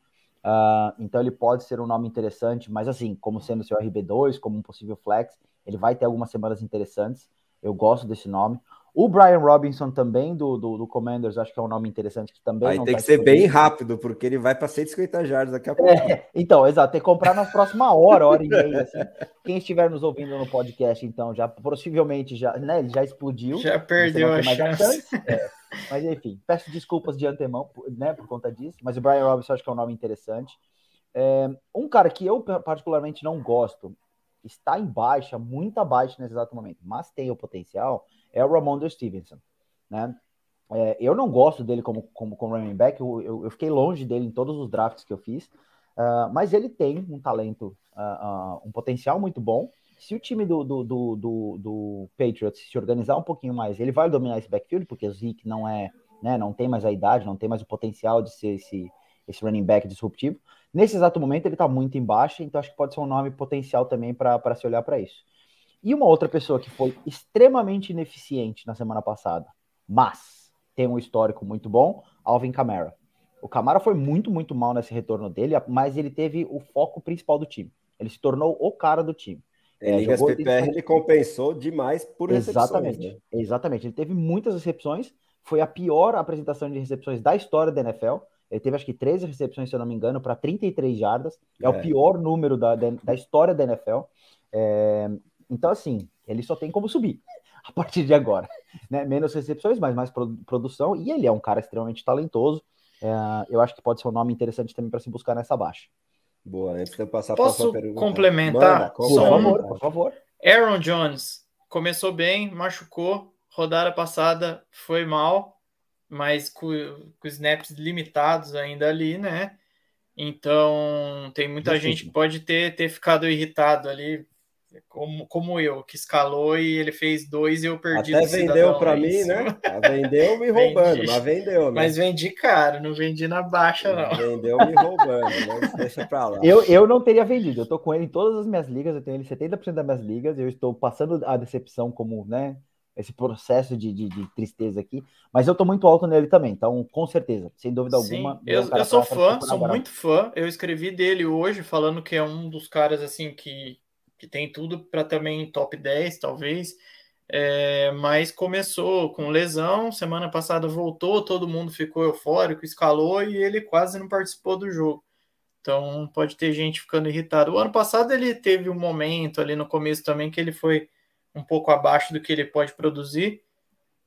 Uh, então ele pode ser um nome interessante, mas assim, como sendo seu RB2, como um possível flex, ele vai ter algumas semanas interessantes. Eu gosto desse nome. O Brian Robinson também, do, do, do, Commanders, acho que é um nome interessante que também. Aí tem tá que ser bem rápido, porque ele vai para 150 jardas daqui a pouco. É, então, exato, tem que comprar na próxima hora, hora e meia. Assim. Quem estiver nos ouvindo no podcast, então, já possivelmente já, né, ele já explodiu. Já perdeu a chance. chance. É. Mas enfim, peço desculpas de antemão né, por conta disso, mas o Brian Robinson acho que é um nome interessante. É, um cara que eu particularmente não gosto, está em baixa, muito abaixo nesse exato momento, mas tem o potencial é o Ramondre Stevenson, né? É, eu não gosto dele como, como, como running back, eu, eu, eu, fiquei longe dele em todos os drafts que eu fiz, uh, mas ele tem um talento, uh, uh, um potencial muito bom. Se o time do, do, do, do, do Patriots se organizar um pouquinho mais, ele vai dominar esse backfield, porque o Zeke não é, né, não tem mais a idade, não tem mais o potencial de ser esse, esse running back disruptivo. Nesse exato momento, ele está muito embaixo, então acho que pode ser um nome potencial também para se olhar para isso. E uma outra pessoa que foi extremamente ineficiente na semana passada, mas tem um histórico muito bom, Alvin Kamara. O Kamara foi muito, muito mal nesse retorno dele, mas ele teve o foco principal do time. Ele se tornou o cara do time. Em é, Ligas PPR ele compensou demais por Exatamente, né? exatamente. Ele teve muitas recepções, foi a pior apresentação de recepções da história da NFL. Ele teve acho que 13 recepções, se eu não me engano, para 33 jardas. É, é, o pior número da, da, da história da NFL. É, então, assim, ele só tem como subir a partir de agora. Né? Menos recepções, mas mais produção. E ele é um cara extremamente talentoso. É, eu acho que pode ser um nome interessante também para se buscar nessa baixa. Boa, antes de eu passar para a pergunta. complementar? Manda, por favor, por favor. Aaron Jones começou bem, machucou, rodada passada foi mal, mas com, com snaps limitados ainda ali, né? Então, tem muita Difícil. gente que pode ter, ter ficado irritado ali, como, como eu, que escalou e ele fez dois e eu perdi. Até vendeu para mim, né? Vendeu me roubando, mas vendeu. Né? Mas vendi caro, não vendi na baixa, não. Vendeu me roubando, mas deixa para lá. Eu, eu não teria vendido, eu tô com ele em todas as minhas ligas, eu tenho ele 70% das minhas ligas, eu estou passando a decepção como, né? Esse processo de, de, de, tristeza aqui, mas eu tô muito alto nele também, então com certeza, sem dúvida Sim, alguma. Eu, eu sou fã, sou muito fã. Eu escrevi dele hoje falando que é um dos caras assim que que tem tudo para também top 10, talvez. É, mas começou com lesão, semana passada voltou, todo mundo ficou eufórico, escalou e ele quase não participou do jogo. Então pode ter gente ficando irritado. O ano passado ele teve um momento ali no começo também que ele foi um pouco abaixo do que ele pode produzir.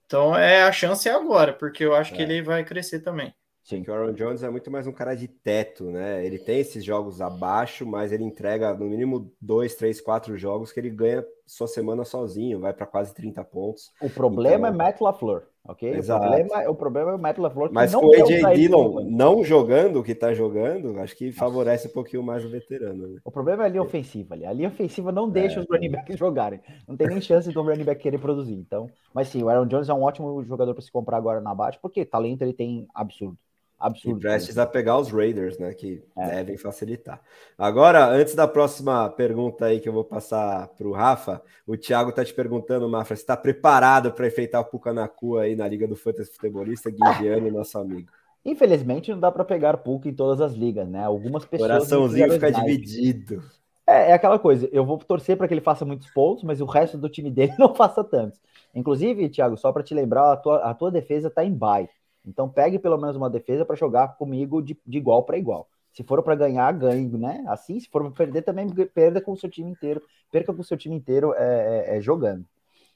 Então é a chance é agora, porque eu acho é. que ele vai crescer também. Sim. Que o Aaron Jones é muito mais um cara de teto, né? Ele tem esses jogos abaixo, mas ele entrega no mínimo dois, três, quatro jogos que ele ganha sua semana sozinho, vai para quase 30 pontos. O problema então... é Matt LaFleur, ok? Exato. O problema, o problema é o Matt LaFleur. Mas com o AJ Dillon não jogando o que tá jogando, acho que favorece um pouquinho mais o veterano. Né? O problema é a linha ofensiva ali. A linha ofensiva não deixa é. os running backs jogarem. Não tem nem chance do running back querer produzir. Então, mas sim, o Aaron Jones é um ótimo jogador para se comprar agora na baixa, porque talento ele tem absurdo absurdo. E prestes a pegar os Raiders, né? Que é. devem facilitar. Agora, antes da próxima pergunta aí que eu vou passar para o Rafa, o Thiago tá te perguntando, Mafra, se está preparado para enfeitar o Pucanacu aí na Liga do Fantasy Futebolista, Guigiani, nosso amigo. Infelizmente, não dá para pegar Puka em todas as ligas, né? Algumas pessoas. Coraçãozinho fica dividido. É, é, aquela coisa, eu vou torcer para que ele faça muitos pontos, mas o resto do time dele não faça tantos. Inclusive, Thiago, só para te lembrar, a tua, a tua defesa está em bye. Então pegue pelo menos uma defesa para jogar comigo de, de igual para igual. Se for para ganhar, ganhe, né? Assim, se for para perder, também perda com o seu time inteiro. Perca com o seu time inteiro é, é, é, jogando.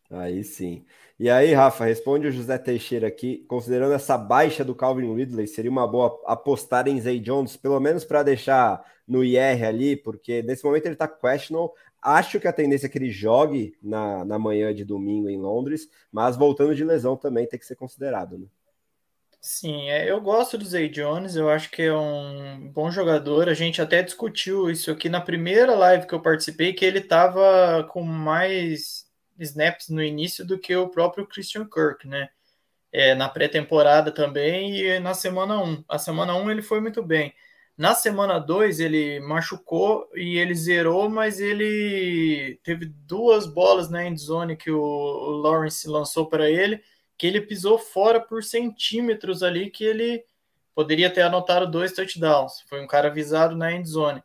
Aí sim. E aí, Rafa, responde o José Teixeira aqui. Considerando essa baixa do Calvin Ridley, seria uma boa apostar em Zay Jones, pelo menos para deixar no IR ali, porque nesse momento ele está questionable. Acho que a tendência é que ele jogue na, na manhã de domingo em Londres, mas voltando de lesão também tem que ser considerado, né? Sim, é, eu gosto do Zay Jones, eu acho que é um bom jogador. A gente até discutiu isso aqui na primeira live que eu participei, que ele estava com mais snaps no início do que o próprio Christian Kirk, né? É, na pré-temporada também e na semana 1. A semana 1 ele foi muito bem. Na semana 2 ele machucou e ele zerou, mas ele teve duas bolas na endzone que o, o Lawrence lançou para ele que ele pisou fora por centímetros ali, que ele poderia ter anotado dois touchdowns. Foi um cara avisado na end zone.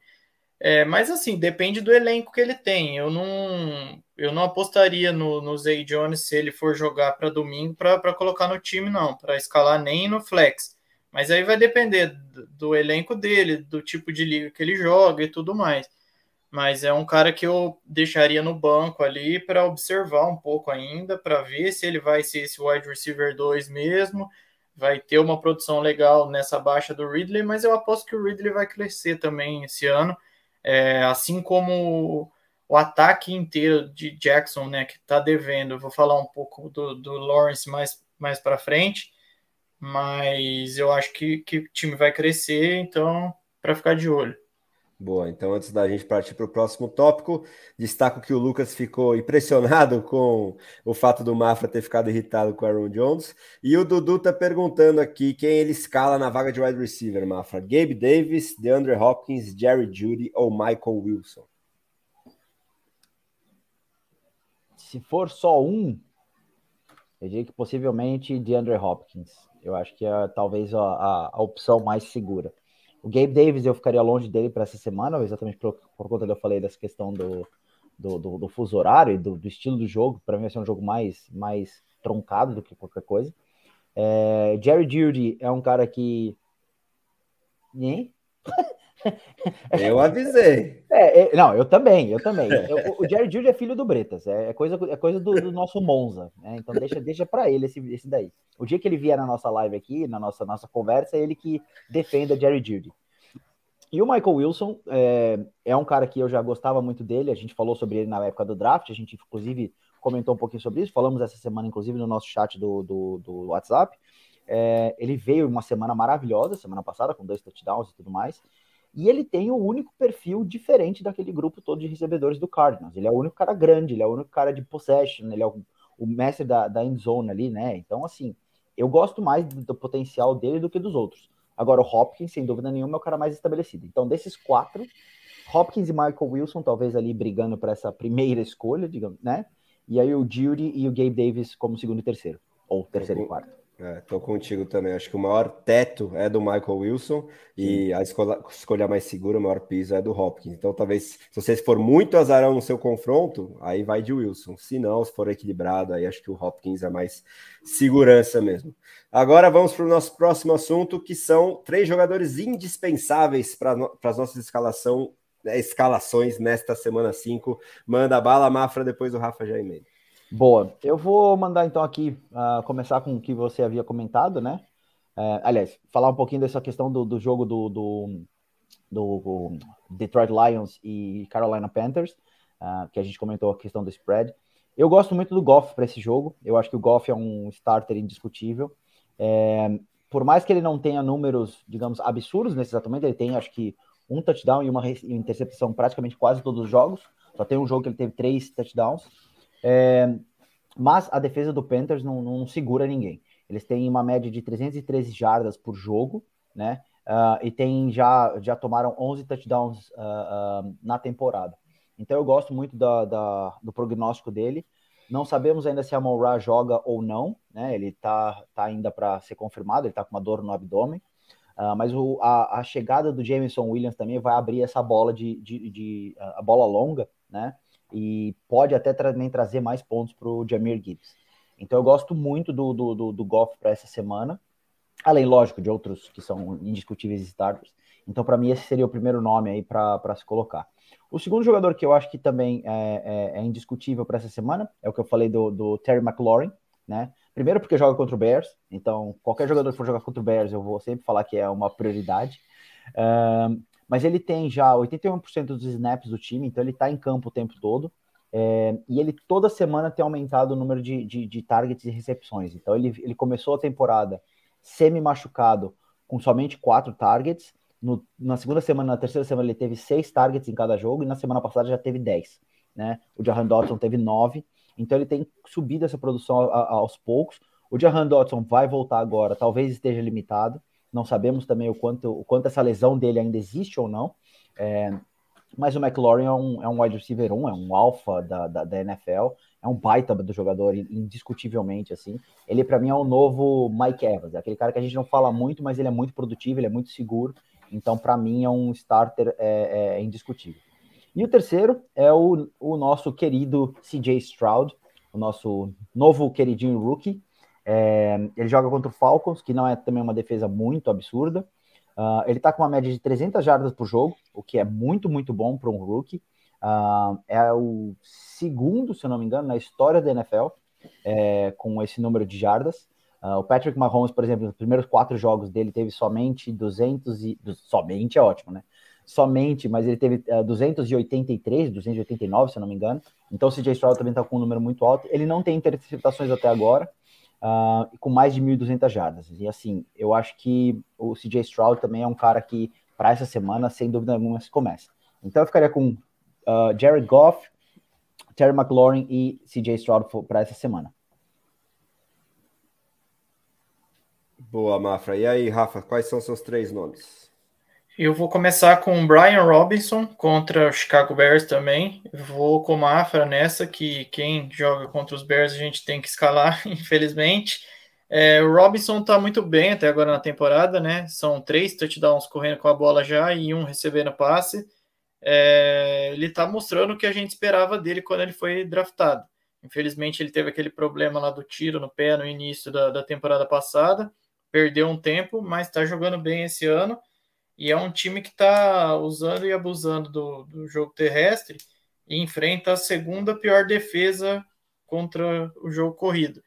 É, mas assim, depende do elenco que ele tem. Eu não, eu não apostaria no, no Zay Jones se ele for jogar para domingo para colocar no time, não, para escalar nem no flex. Mas aí vai depender do, do elenco dele, do tipo de liga que ele joga e tudo mais. Mas é um cara que eu deixaria no banco ali para observar um pouco ainda, para ver se ele vai ser esse wide receiver 2 mesmo vai ter uma produção legal nessa baixa do Ridley, mas eu aposto que o Ridley vai crescer também esse ano, é, assim como o ataque inteiro de Jackson, né, que está devendo. Eu vou falar um pouco do, do Lawrence mais, mais para frente, mas eu acho que, que o time vai crescer, então, para ficar de olho. Boa, então antes da gente partir para o próximo tópico, destaco que o Lucas ficou impressionado com o fato do Mafra ter ficado irritado com o Aaron Jones. E o Dudu está perguntando aqui quem ele escala na vaga de wide receiver, Mafra. Gabe Davis, DeAndre Hopkins, Jerry Judy ou Michael Wilson? Se for só um, eu diria que possivelmente DeAndre Hopkins. Eu acho que é talvez a, a, a opção mais segura. O Gabe Davis eu ficaria longe dele para essa semana, exatamente por, por conta que eu falei dessa questão do, do, do, do fuso horário e do, do, estilo do jogo. Para mim vai ser um jogo mais, mais troncado do que qualquer coisa. É, Jerry Judy é um cara que. Nem? Eu avisei. É, é, não, eu também, eu também. Eu, o Jerry Judy é filho do Bretas, é, é coisa, é coisa do, do nosso Monza, né? Então deixa, deixa para ele esse, esse daí. O dia que ele vier na nossa live aqui, na nossa, nossa conversa, é ele que defenda Jerry Judy. E o Michael Wilson é, é um cara que eu já gostava muito dele, a gente falou sobre ele na época do draft, a gente inclusive comentou um pouquinho sobre isso, falamos essa semana, inclusive, no nosso chat do, do, do WhatsApp. É, ele veio uma semana maravilhosa, semana passada, com dois touchdowns e tudo mais. E ele tem o único perfil diferente daquele grupo todo de recebedores do Cardinals. Ele é o único cara grande, ele é o único cara de possession, ele é o, o mestre da, da end zone ali, né? Então, assim, eu gosto mais do, do, potencial dele do que dos outros. Agora, o Hopkins, sem dúvida nenhuma, é o cara mais estabelecido. Então, desses quatro, Hopkins e Michael Wilson, talvez ali brigando para essa primeira escolha, digamos, né? E aí o Judy e o Gabe Davis como segundo e terceiro. Ou terceiro e quarto. É, tô contigo também. Acho que o maior teto é do Michael Wilson e a escolha, escolha mais segura, o maior piso é do Hopkins. Então, talvez, se você for muito azarão no seu confronto, aí vai de Wilson. Se não, se for equilibrado, aí acho que o Hopkins é mais segurança mesmo. Agora vamos para o nosso próximo assunto, que são três jogadores indispensáveis para no, as nossas escalação, né, escalações nesta semana 5. Manda bala, Mafra, depois o Rafa já emenda. Boa. Eu vou mandar então aqui uh, começar com o que você havia comentado, né? Uh, aliás, falar um pouquinho dessa questão do, do jogo do, do, do, Detroit Lions e Carolina Panthers, uh, que a gente comentou a questão do spread. Eu gosto muito do Goff para esse jogo. Eu acho que o Goff é um starter indiscutível. É, por mais que ele não tenha números, digamos, absurdos nesse exatamente, ele tem acho que um touchdown e uma interceptação praticamente quase todos os jogos. Só tem um jogo que ele teve três touchdowns. É, mas a defesa do Panthers não, não, segura ninguém. Eles têm uma média de 313 jardas por jogo, né? Uh, e tem já, já tomaram 11 touchdowns uh, uh, na temporada. Então eu gosto muito da, da, do prognóstico dele. Não sabemos ainda se a Ra joga ou não, né? Ele tá, tá ainda para ser confirmado, ele tá com uma dor no abdômen. mas o, a, a, chegada do Jameson Williams também vai abrir essa bola de, de, de a bola longa, né? E pode até também trazer mais pontos para o Jamir Gibbs. Então eu gosto muito do, do, do, do Goff para essa semana, além, lógico, de outros que são indiscutíveis starters. Então, para mim, esse seria o primeiro nome aí para se colocar. O segundo jogador que eu acho que também é, é, é indiscutível para essa semana é o que eu falei do, do, Terry McLaurin, né? Primeiro porque joga contra o Bears, então qualquer jogador que for jogar contra o Bears, eu vou sempre falar que é uma prioridade. Um, mas ele tem já 81% dos snaps do time, então ele está em campo o tempo todo. É, e ele toda semana tem aumentado o número de, de, de targets e recepções. Então ele, ele começou a temporada semi-machucado com somente quatro targets. No, na segunda semana, na terceira semana, ele teve seis targets em cada jogo, e na semana passada já teve dez. Né? O Jahan Dotson teve nove. Então ele tem subido essa produção a, a, aos poucos. O Jahan Dotson vai voltar agora, talvez esteja limitado. Não sabemos também o quanto, o quanto essa lesão dele ainda existe ou não. É, mas o McLaurin é um, é um wide receiver 1, é um alfa da, da, da, NFL, é um baita do jogador, indiscutivelmente, assim. Ele, para mim, é o novo Mike Evans, é aquele cara que a gente não fala muito, mas ele é muito produtivo, ele é muito seguro. Então, para mim, é um starter é, é, indiscutível. E o terceiro é o, o nosso querido CJ Stroud, o nosso novo queridinho rookie. É, ele joga contra o Falcons, que não é também uma defesa muito absurda. Uh, ele está com uma média de 300 jardas por jogo, o que é muito, muito bom para um rookie. Uh, é o segundo, se eu não me engano, na história da NFL é, com esse número de jardas. Uh, o Patrick Mahomes, por exemplo, nos primeiros quatro jogos dele teve somente 200 e... Somente é ótimo, né? Somente, mas ele teve uh, 283, 289, se eu não me engano. Então o CJ Stroud também está com um número muito alto. Ele não tem interceptações até agora, uh, com mais de 1.200 jardas. E assim, eu acho que o CJ Stroud também é um cara que, para essa semana, sem dúvida alguma, se começa. Então eu ficaria com uh, Jared Goff, Terry McLaurin e CJ Stroud para essa semana. Boa, Mafra. E aí, Rafa, quais são seus três nomes? Eu vou começar com o Brian Robinson contra o Chicago Bears também. Vou com o Mafra nessa, que quem joga contra os Bears a gente tem que escalar, infelizmente. É, o Robinson tá muito bem até agora na temporada, né? São três touchdowns correndo com a bola já e um recebendo passe. É, ele tá mostrando o que a gente esperava dele quando ele foi draftado. Infelizmente, ele teve aquele problema lá do tiro no pé no início da, da temporada passada perdeu um tempo, mas está jogando bem esse ano. E é um time que está usando e abusando do, do jogo terrestre e enfrenta a segunda pior defesa contra o jogo corrido.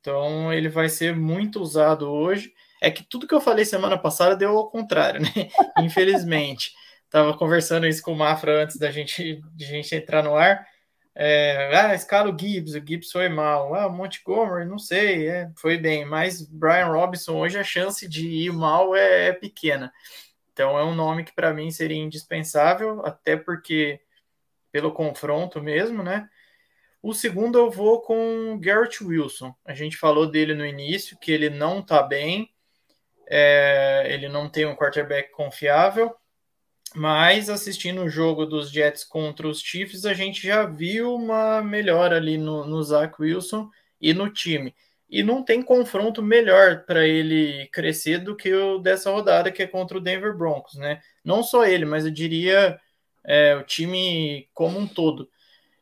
Então ele vai ser muito usado hoje. É que tudo que eu falei semana passada deu ao contrário, né? Infelizmente. Tava conversando isso com o Mafra antes da gente, de gente entrar no ar. É, ah, escala o Gibbs, o Gibbs foi mal. Ah, Montgomery, não sei, é, foi bem, mas Brian Robinson hoje a chance de ir mal é, é pequena. Então é um nome que para mim seria indispensável, até porque pelo confronto mesmo, né? O segundo eu vou com Garrett Wilson. A gente falou dele no início que ele não tá bem, é, ele não tem um quarterback confiável. Mas assistindo o jogo dos Jets contra os Chiefs, a gente já viu uma melhora ali no, no Zach Wilson e no time. E não tem confronto melhor para ele crescer do que o dessa rodada, que é contra o Denver Broncos, né? Não só ele, mas eu diria é, o time como um todo.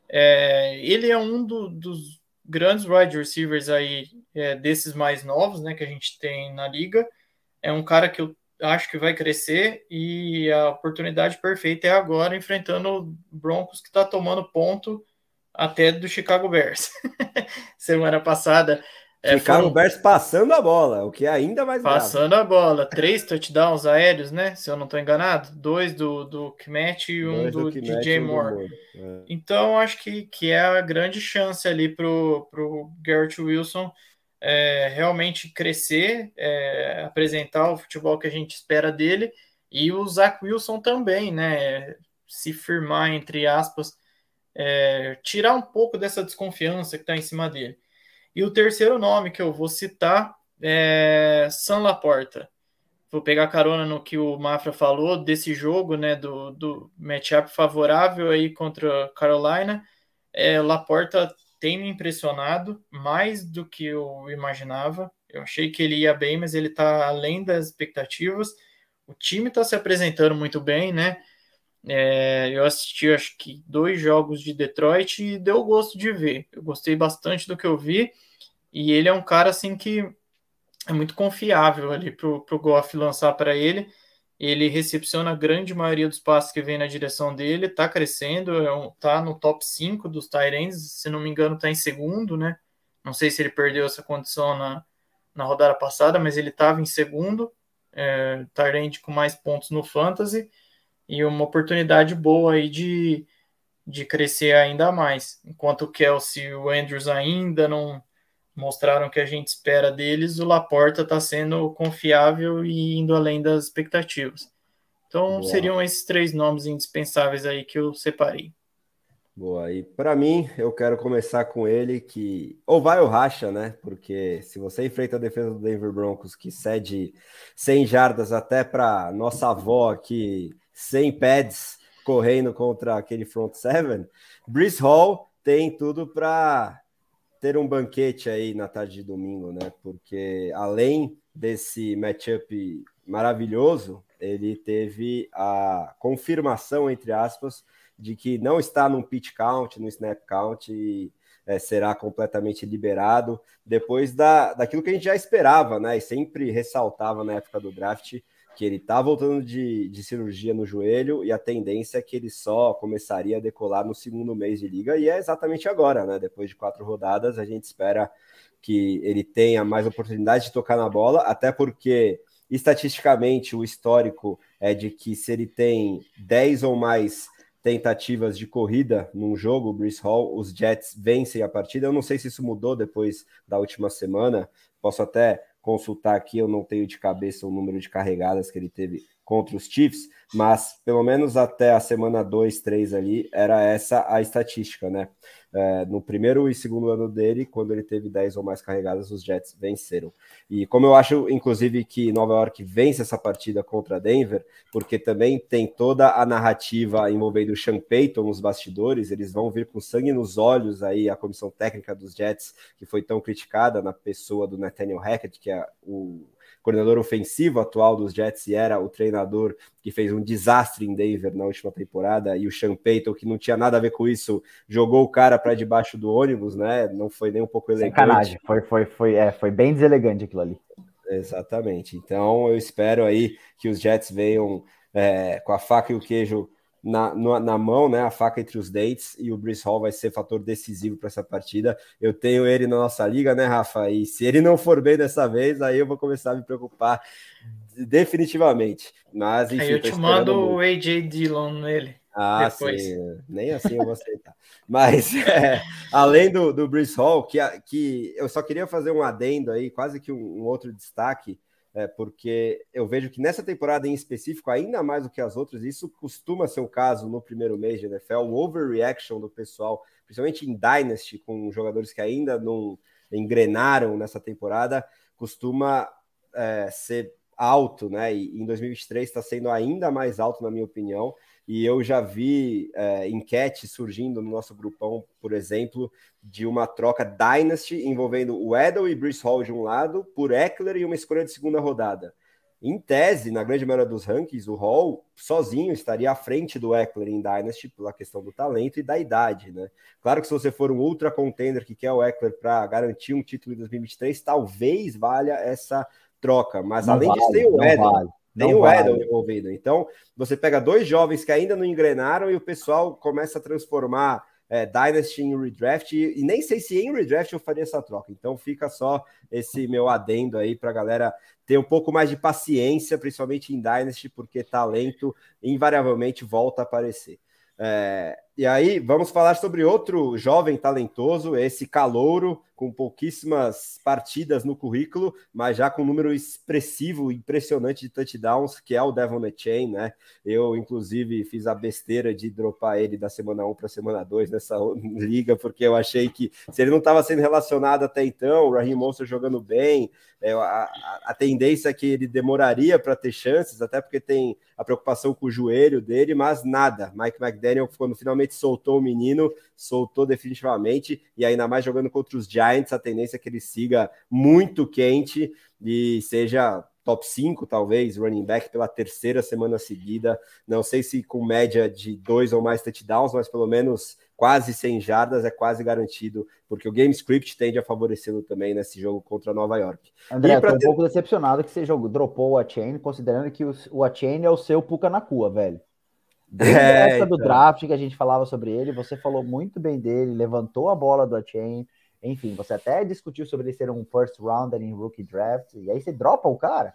É, ele é um do, dos grandes wide receivers aí, é, desses mais novos, né, que a gente tem na liga. É um cara que eu acho que vai crescer e a oportunidade perfeita é agora enfrentando o Broncos que está tomando ponto até do Chicago Bears. Semana passada. É, Chicago foram... Bears passando a bola, o que é ainda mais Passando grave. a bola. Três touchdowns aéreos, né? Se eu não estou enganado. Dois do, do Kmet e um do, do DJ Moore. É. Então, acho que, que é a grande chance ali para o Garrett Wilson é, realmente crescer, é, apresentar o futebol que a gente espera dele, e o Zach Wilson também, né? Se firmar, entre aspas, é, tirar um pouco dessa desconfiança que está em cima dele. E o terceiro nome que eu vou citar é San Laporta. Vou pegar carona no que o Mafra falou desse jogo, né? Do, do matchup favorável aí contra Carolina. É, Laporta tem me impressionado mais do que eu imaginava. Eu achei que ele ia bem, mas ele está além das expectativas. O time está se apresentando muito bem, né? É, eu assisti acho que dois jogos de Detroit e deu gosto de ver. Eu gostei bastante do que eu vi. E ele é um cara assim que é muito confiável ali para o Goff lançar para ele. Ele recepciona a grande maioria dos passes que vem na direção dele, está crescendo, está é no top 5 dos Tyrants, se não me engano, está em segundo, né? Não sei se ele perdeu essa condição na, na rodada passada, mas ele estava em segundo, é, com mais pontos no Fantasy, e uma oportunidade boa aí de, de crescer ainda mais. Enquanto o Kelsey e o Andrews ainda não mostraram o que a gente espera deles, o Laporta está sendo confiável e indo além das expectativas. Então Boa. seriam esses três nomes indispensáveis aí que eu separei. Boa, e para mim, eu quero começar com ele que ou vai ou racha, né? Porque se você enfrenta a defesa do Denver Broncos que cede 100 jardas até para nossa avó aqui, 100 pads correndo contra aquele front seven, Brice Hall tem tudo para ter um banquete aí na tarde de domingo, né? Porque além desse matchup maravilhoso ele teve a confirmação, entre aspas, de que não está no pitch count, no snap count e é, será completamente liberado depois da, daquilo que a gente já esperava, né? E sempre ressaltava na época do draft que ele está voltando de, de cirurgia no joelho e a tendência é que ele só começaria a decolar no segundo mês de liga, e é exatamente agora, né? Depois de quatro rodadas, a gente espera que ele tenha mais oportunidade de tocar na bola, até porque estatisticamente o histórico é de que se ele tem 10 ou mais tentativas de corrida num jogo, o Bruce Hall, os Jets vencem a partida. Eu não sei se isso mudou depois da última semana. Posso até consultar aqui, eu não tenho de cabeça o número de carregadas que ele teve contra os Chiefs, mas pelo menos até a semana 2, 3 ali, era essa a estatística, né? É, no primeiro e segundo ano dele, quando ele teve 10 ou mais carregadas, os Jets venceram. E como eu acho, inclusive, que Nova York vence essa partida contra Denver, porque também tem toda a narrativa envolvendo o Sean Payton nos bastidores, eles vão vir com sangue nos olhos aí a comissão técnica dos Jets, que foi tão criticada na pessoa do Nathaniel Hackett, que é o coordenador ofensivo atual dos Jets e era o treinador que fez um desastre em Denver na última temporada, e o Sean Payton, que não tinha nada a ver com isso, jogou o cara para debaixo do ônibus, né? Não foi nem um pouco elegante. Sacanagem, foi, foi, foi, é, foi bem deselegante aquilo ali. Exatamente. Então eu espero aí que os Jets venham é, com a faca e o queijo na, na, na, mão, né, a faca entre os dentes, e o Bruce Hall vai ser fator decisivo para essa partida. Eu tenho ele na nossa liga, né, Rafa? E se ele não for bem dessa vez, aí eu vou começar a me preocupar definitivamente. Mas enfim, aí eu te mando muito. o AJ Dillon nele. Ah, depois. sim, nem assim eu vou aceitar. Mas é, além do, do Bruce Hall, que, que eu só queria fazer um adendo aí, quase que um, um outro destaque é, porque eu vejo que nessa temporada em específico, ainda mais do que as outras, isso costuma ser o caso no primeiro mês de NFL, o overreaction do pessoal, principalmente em Dynasty, com jogadores que ainda não engrenaram nessa temporada, costuma é, ser alto, né? E em 2023 está sendo ainda mais alto, na minha opinião e eu já vi é, enquete surgindo no nosso grupão, por exemplo, de uma troca Dynasty envolvendo o Edel e Bruce Hall de um lado, por Eckler e uma escolha de segunda rodada. Em tese, na grande maioria dos rankings, o Hall sozinho estaria à frente do Eckler em Dynasty pela questão do talento e da idade, né? Claro que se você for um ultra contender que quer o Eckler para garantir um título em 2023, talvez valha essa troca, mas não além vale, disso tem o Edel. Vale. Tem o vale. Edel envolvido. Então, você pega dois jovens que ainda não engrenaram e o pessoal começa a transformar é, Dynasty em redraft. E, e, nem sei se em redraft eu faria essa troca. Então, fica só esse meu adendo aí para a galera ter um pouco mais de paciência, principalmente em Dynasty, porque talento invariavelmente volta a aparecer. É, e aí, vamos falar sobre outro jovem talentoso, esse calouro, com pouquíssimas partidas no currículo, mas já com um número expressivo, impressionante de touchdowns, que é o Devon Chain, né? Eu, inclusive, fiz a besteira de dropar ele da semana 1 para a semana 2 nessa liga, porque eu achei que se ele não estava sendo relacionado até então, o Raheem Monster jogando bem, é, a, a, a, tendência é que ele demoraria para ter chances, até porque tem a preocupação com o joelho dele, mas nada. Mike McDaniel, quando finalmente soltou o menino, soltou definitivamente, e ainda mais jogando contra os Giants, a tendência é que ele siga muito quente e seja top 5, talvez, running back pela terceira semana seguida. Não sei se com média de dois ou mais touchdowns, mas pelo menos quase 100 jardas é quase garantido, porque o game script tende a favorecê-lo também nesse jogo contra Nova York. André, tô ter... um pouco decepcionado que você jogou, dropou o Achain, considerando que o, o Achain é o seu Puka na cua, velho. Desde é, essa do então. draft que a gente falava sobre ele, você falou muito bem dele, levantou a bola do Achain, enfim, você até discutiu sobre ele ser um first rounder em rookie draft, e aí você dropa o cara.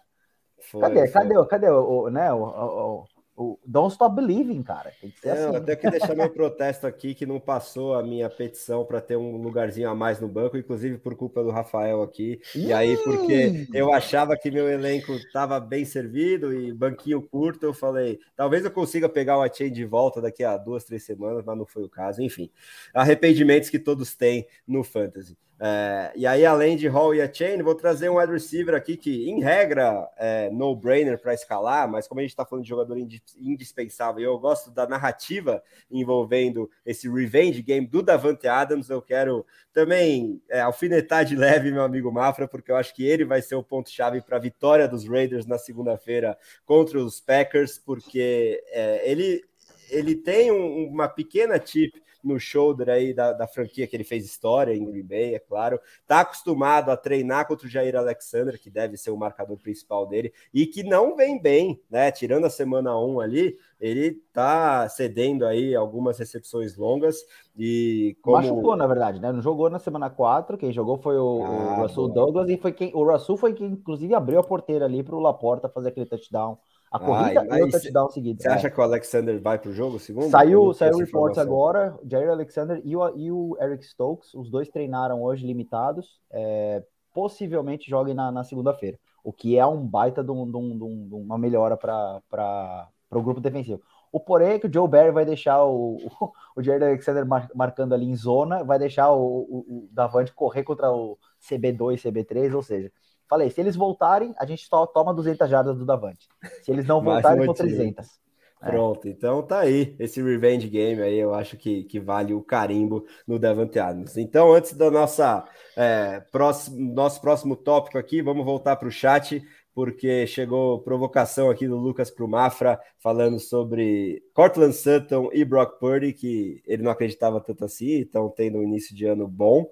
Foi, cadê, foi. cadê, cadê o, o né, o, o, o Don't Stop Believing, cara. Tem que ser não, assim. Eu tenho que deixar meu protesto aqui que não passou a minha petição para ter um lugarzinho a mais no banco, inclusive por culpa do Rafael aqui. E aí, porque eu achava que meu elenco estava bem servido e banquinho curto, eu falei, talvez eu consiga pegar o Achain de volta daqui a duas, três semanas, mas não foi o caso. Enfim, arrependimentos que todos têm no Fantasy. É, e aí, além de Hall e a Chain, vou trazer um wide receiver aqui que, em regra, é no-brainer para escalar, mas como a gente está falando de jogador indispensável, eu gosto da narrativa envolvendo esse revenge game do Davante Adams. Eu quero também é, alfinetar de leve meu amigo Mafra, porque eu acho que ele vai ser o ponto-chave para a vitória dos Raiders na segunda-feira contra os Packers, porque é, ele, ele tem um, uma pequena chip no shoulder aí da, da franquia que ele fez história em Green Bay, é claro. Tá acostumado a treinar contra o Jair Alexander, que deve ser o marcador principal dele, e que não vem bem, né? Tirando a semana 1 ali, ele tá cedendo aí algumas recepções longas e como... Machucou, na verdade, né? Não jogou na semana 4, quem jogou foi o, ah, o Russell boa. Douglas e foi quem o Russell foi quem inclusive abriu a porteira ali para o Laporta fazer aquele touchdown a corrida Ai, e o touchdown seguido. Você é. acha que o Alexander vai para o jogo segundo? Saiu, saiu reports agora, Jair Alexander e o, e o, Eric Stokes, os dois treinaram hoje limitados, é, possivelmente joguem na, na segunda-feira, o que é um baita de, um, de, um, de uma melhora para o grupo defensivo. O porém é que o Joe Barry vai deixar o, o, o Jair Alexander mar, marcando ali em zona, vai deixar o, o, o Davante correr contra o CB2, CB3, ou seja, Falei, se eles voltarem, a gente só toma 200 jardas do Davante. Se eles não voltarem, são 300. É. Pronto, então tá aí esse revenge game aí, eu acho que, que vale o carimbo no Davante Adams. Então, antes da nossa é, próximo, nosso próximo tópico aqui, vamos voltar para o chat, porque chegou provocação aqui do Lucas para o Mafra, falando sobre Cortland Sutton e Brock Purdy, que ele não acreditava tanto assim, estão tendo um início de ano bom.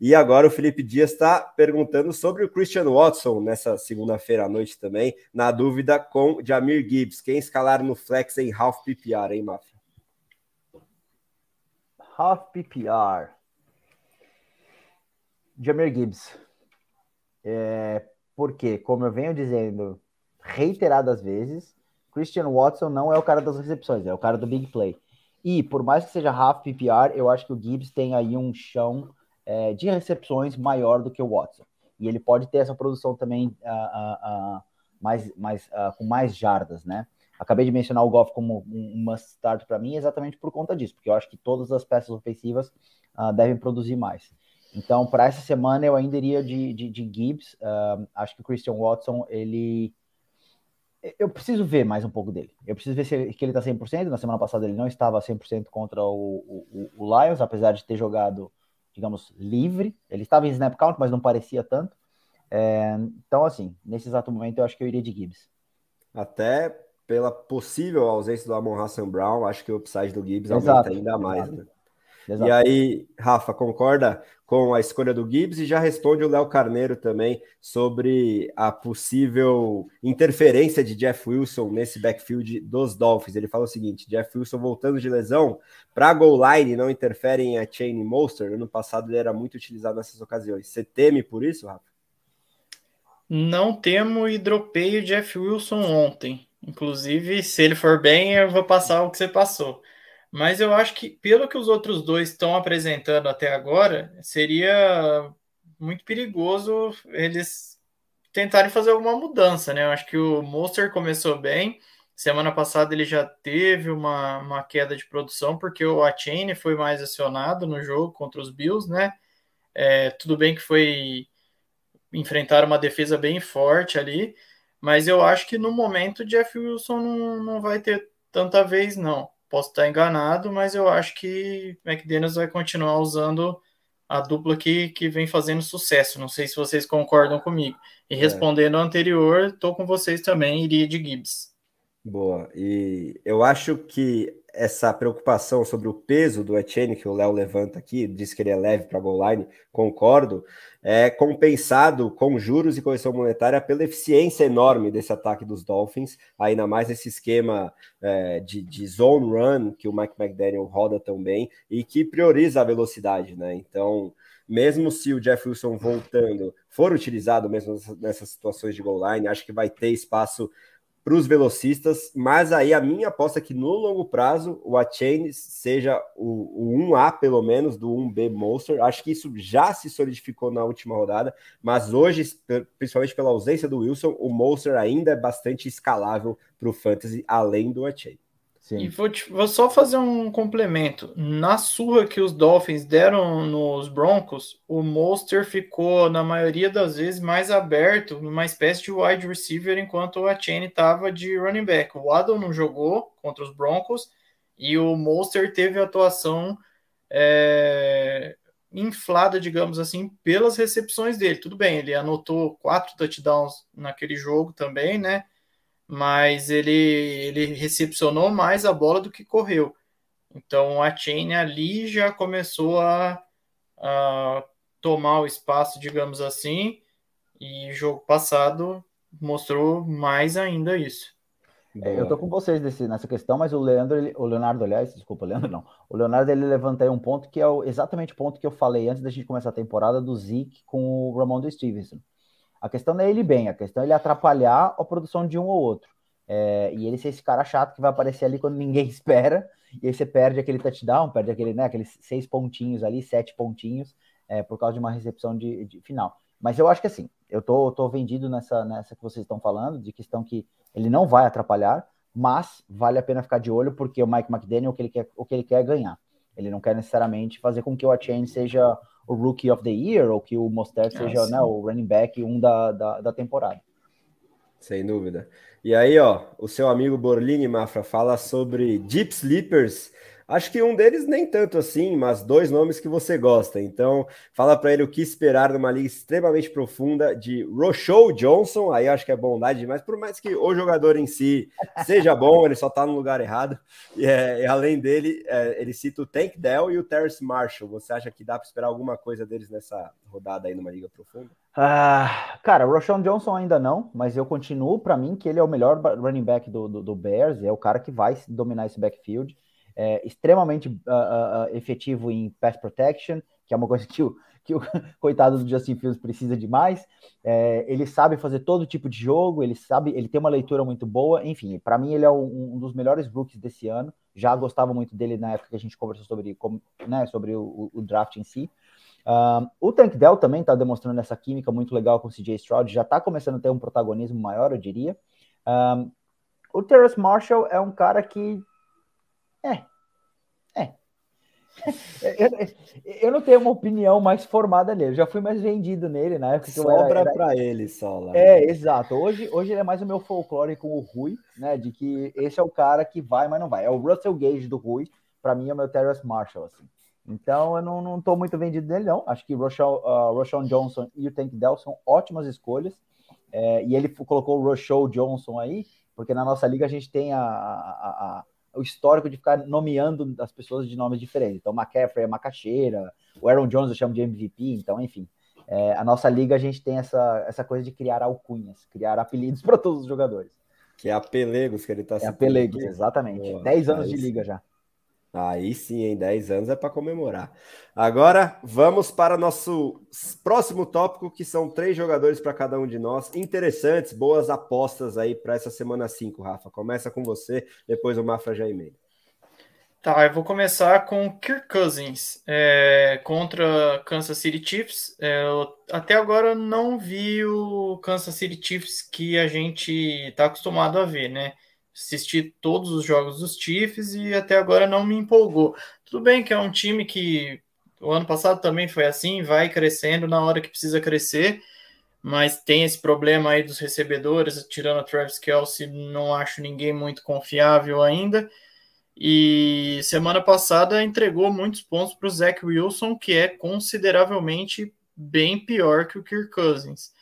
E agora o Felipe Dias está perguntando sobre o Christian Watson nessa segunda-feira à noite também, na dúvida com Jamir Gibbs. Quem escalar no flex em half PPR, hein, Mafia? Half PPR. Jamir Gibbs. É, porque, como eu venho dizendo reiteradas vezes, Christian Watson não é o cara das recepções, é o cara do big play. E por mais que seja half PPR, eu acho que o Gibbs tem aí um chão é, de recepções maior do que o Watson. E ele pode ter essa produção também uh, uh, uh, mais, mais, com mais jardas, né? Acabei de mencionar o Goff como um must start para mim exatamente por conta disso, porque eu acho que todas as peças ofensivas devem produzir mais. Então, para essa semana, eu ainda iria de, de, de Gibbs. acho que o Christian Watson, ele. Eu preciso ver mais um pouco dele. Eu preciso ver se que ele está 100%. Na semana passada, ele não estava 100% contra o, o, o Lions, apesar de ter jogado digamos, livre. Ele estava em snap count, mas não parecia tanto. É, então, assim, nesse exato momento, eu acho que eu iria de Gibbs. Até pela possível ausência do Amon Hassan Brown, acho que o upside do Gibbs Exato. aumenta ainda mais, né? Exato. E aí, Rafa, concorda com a escolha do Gibbs e já responde o Léo Carneiro também sobre a possível interferência de Jeff Wilson nesse backfield dos Dolphins. Ele fala o seguinte: Jeff Wilson voltando de lesão para goal line não interfere em a Chain Monster. Ano passado ele era muito utilizado nessas ocasiões. Você teme por isso, Rafa? Não temo e dropei o Jeff Wilson ontem. Inclusive, se ele for bem, eu vou passar o que você passou. Mas eu acho que, pelo que os outros dois estão apresentando até agora, seria muito perigoso eles tentarem fazer alguma mudança, né? Eu acho que o Monster começou bem. Semana passada ele já teve uma, uma queda de produção, porque o Achane foi mais acionado no jogo contra os Bills, né? É, tudo bem que foi enfrentar uma defesa bem forte ali, mas eu acho que no momento Jeff Wilson não, não vai ter tanta vez, não. Posso estar enganado, mas eu acho que McDaniels vai continuar usando a dupla que, que vem fazendo sucesso. Não sei se vocês concordam comigo. E é. respondendo ao anterior, estou com vocês também, iria de Gibbs. Boa. E eu acho que essa preocupação sobre o peso do Etienne, que o Léo levanta aqui, diz que ele é leve para a goal line, concordo, é compensado com juros e correção monetária pela eficiência enorme desse ataque dos Dolphins, ainda mais esse esquema é, de, de, zone run que o Mike McDaniel roda tão bem e que prioriza a velocidade, né? Então, mesmo se o Jeff Wilson voltando for utilizado mesmo nessas situações de goal line, acho que vai ter espaço para os velocistas, mas aí a minha aposta é que no longo prazo o Achain seja o, o 1A, pelo menos, do 1B Monster. Acho que isso já se solidificou na última rodada, mas hoje, principalmente pela ausência do Wilson, o Monster ainda é bastante escalável para o Fantasy, além do Achain. Sim. E vou, te, vou, só fazer um complemento. Na surra que os Dolphins deram nos Broncos, o Monster ficou, na maioria das vezes, mais aberto, numa espécie de wide receiver, enquanto a Chain estava de running back. O Waddle não jogou contra os Broncos e o Monster teve atuação é, inflada, digamos assim, pelas recepções dele. Tudo bem, ele anotou quatro touchdowns naquele jogo também, né? Mas ele, ele recepcionou mais a bola do que correu. Então a Chain ali já começou a, a tomar o espaço, digamos assim, e jogo passado mostrou mais ainda isso. É, eu tô com vocês nesse, nessa questão, mas o Leandro, ele, o Leonardo, aliás, desculpa, Leandro não. O Leonardo ele levanta aí um ponto que é o, exatamente o ponto que eu falei antes da gente começar a temporada do Zeke com o Ramon Stevenson. A questão não é ele bem, a questão é ele atrapalhar a produção de um ou outro. É, e ele ser esse cara chato que vai aparecer ali quando ninguém espera, e aí você perde aquele touchdown, perde aquele, né, aqueles seis pontinhos ali, sete pontinhos, é, por causa de uma recepção de, de, final. Mas eu acho que assim, eu tô, tô vendido nessa, nessa que vocês estão falando, de questão que ele não vai atrapalhar, mas vale a pena ficar de olho, porque o Mike McDaniel, o que ele quer, o que ele quer é ganhar. Ele não quer necessariamente fazer com que o Achain seja o Rookie of the Year, ou que o Mostert seja né, o running back um da, da, da temporada. Sem dúvida. E aí, ó, o seu amigo Borlini Mafra fala sobre Deep Sleepers Acho que um deles nem tanto assim, mas dois nomes que você gosta. Então, fala para ele o que esperar numa liga extremamente profunda de Rochelle Johnson. Aí acho que é bondade demais, por mais que o jogador em si seja bom, ele só está no lugar errado. E, é, e além dele, é, ele cita o Tank Dell e o Terrence Marshall. Você acha que dá para esperar alguma coisa deles nessa rodada aí numa liga profunda? Ah, cara, o Roshan Johnson ainda não, mas eu continuo para mim que ele é o melhor running back do, do, do Bears, é o cara que vai dominar esse backfield é, extremamente uh, uh, efetivo em pass protection, que é uma coisa que o, que o coitado do Justin Fields precisa demais. É, ele sabe fazer todo tipo de jogo, ele sabe, ele tem uma leitura muito boa. Enfim, para mim ele é um, um, dos melhores rookies desse ano. Já gostava muito dele na época que a gente conversou sobre, como, né, sobre o, o, draft em si. O Tank Dell também está demonstrando essa química muito legal com o CJ Stroud, já está começando a ter um protagonismo maior, eu diria. Um, o Terrace Marshall é um cara que. É. Eu, eu, não tenho uma opinião mais formada nele. Eu já fui mais vendido nele na época que Sobra era. para ele só lá. É, exato. Hoje, hoje ele é mais o meu folclore com o Rui, né? De que esse é o cara que vai, mas não vai. É o Russell Gage do Rui. Para mim é o meu Terrace Marshall, assim. Então eu não, não tô muito vendido nele, não. Acho que o uh, Johnson e o Tank Dell são ótimas escolhas. É, e ele colocou o Rochelle Johnson aí, porque na nossa liga a gente tem a, a, a o histórico de ficar nomeando as pessoas de nomes diferentes. Então, McCaffrey é macaxeira, o Aaron Jones eu chamo de MVP, então, enfim. É, a nossa liga a gente tem essa, essa coisa de criar alcunhas, criar apelidos para todos os jogadores. Que é a Pelegos que ele está É a Pelegos, exatamente. Boa, 10 anos de liga já. Aí sim, em 10 anos é para comemorar. Agora vamos para nosso próximo tópico, que são três jogadores para cada um de nós. Interessantes, boas apostas aí para essa semana 5, Rafa. Começa com você, depois o Mafra já emenda. Tá, eu vou começar com Kirk Cousins é, contra Kansas City Chiefs. É, até agora não vi o Kansas City Chiefs que a gente está acostumado a ver, né? Assisti todos os jogos dos Chiefs e até agora não me empolgou. Tudo bem que é um time que o ano passado também foi assim, vai crescendo na hora que precisa crescer, mas tem esse problema aí dos recebedores, tirando a Travis Kelsey, não acho ninguém muito confiável ainda. E semana passada entregou muitos pontos para o Zach Wilson, que é consideravelmente bem pior que o Kirk Cousins.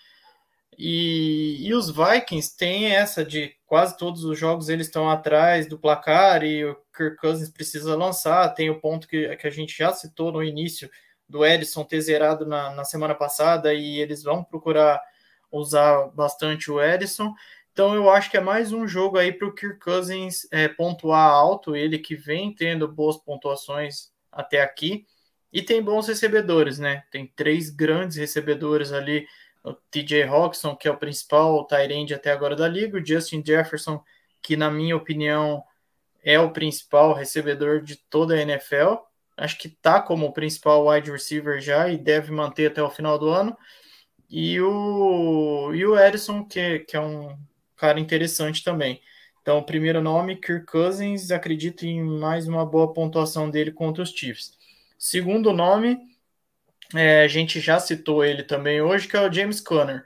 E, e os Vikings têm essa de quase todos os jogos eles estão atrás do placar e o Kirk Cousins precisa lançar. Tem o ponto que, que a gente já citou no início do Edson ter zerado na, na semana passada e eles vão procurar usar bastante o Edson. Então eu acho que é mais um jogo aí para o Kirk Cousins é, pontuar alto, ele que vem tendo boas pontuações até aqui. E tem bons recebedores, né? Tem três grandes recebedores ali o TJ Hawkinson, que é o principal tight até agora da liga, o Justin Jefferson, que na minha opinião é o principal recebedor de toda a NFL. Acho que tá como o principal wide receiver já e deve manter até o final do ano. E o, e o Edison, que, que é um cara interessante também. Então, primeiro nome, Kirk Cousins, acredito em mais uma boa pontuação dele contra os Chiefs. Segundo nome, é, a gente já citou ele também hoje, que é o James Conner.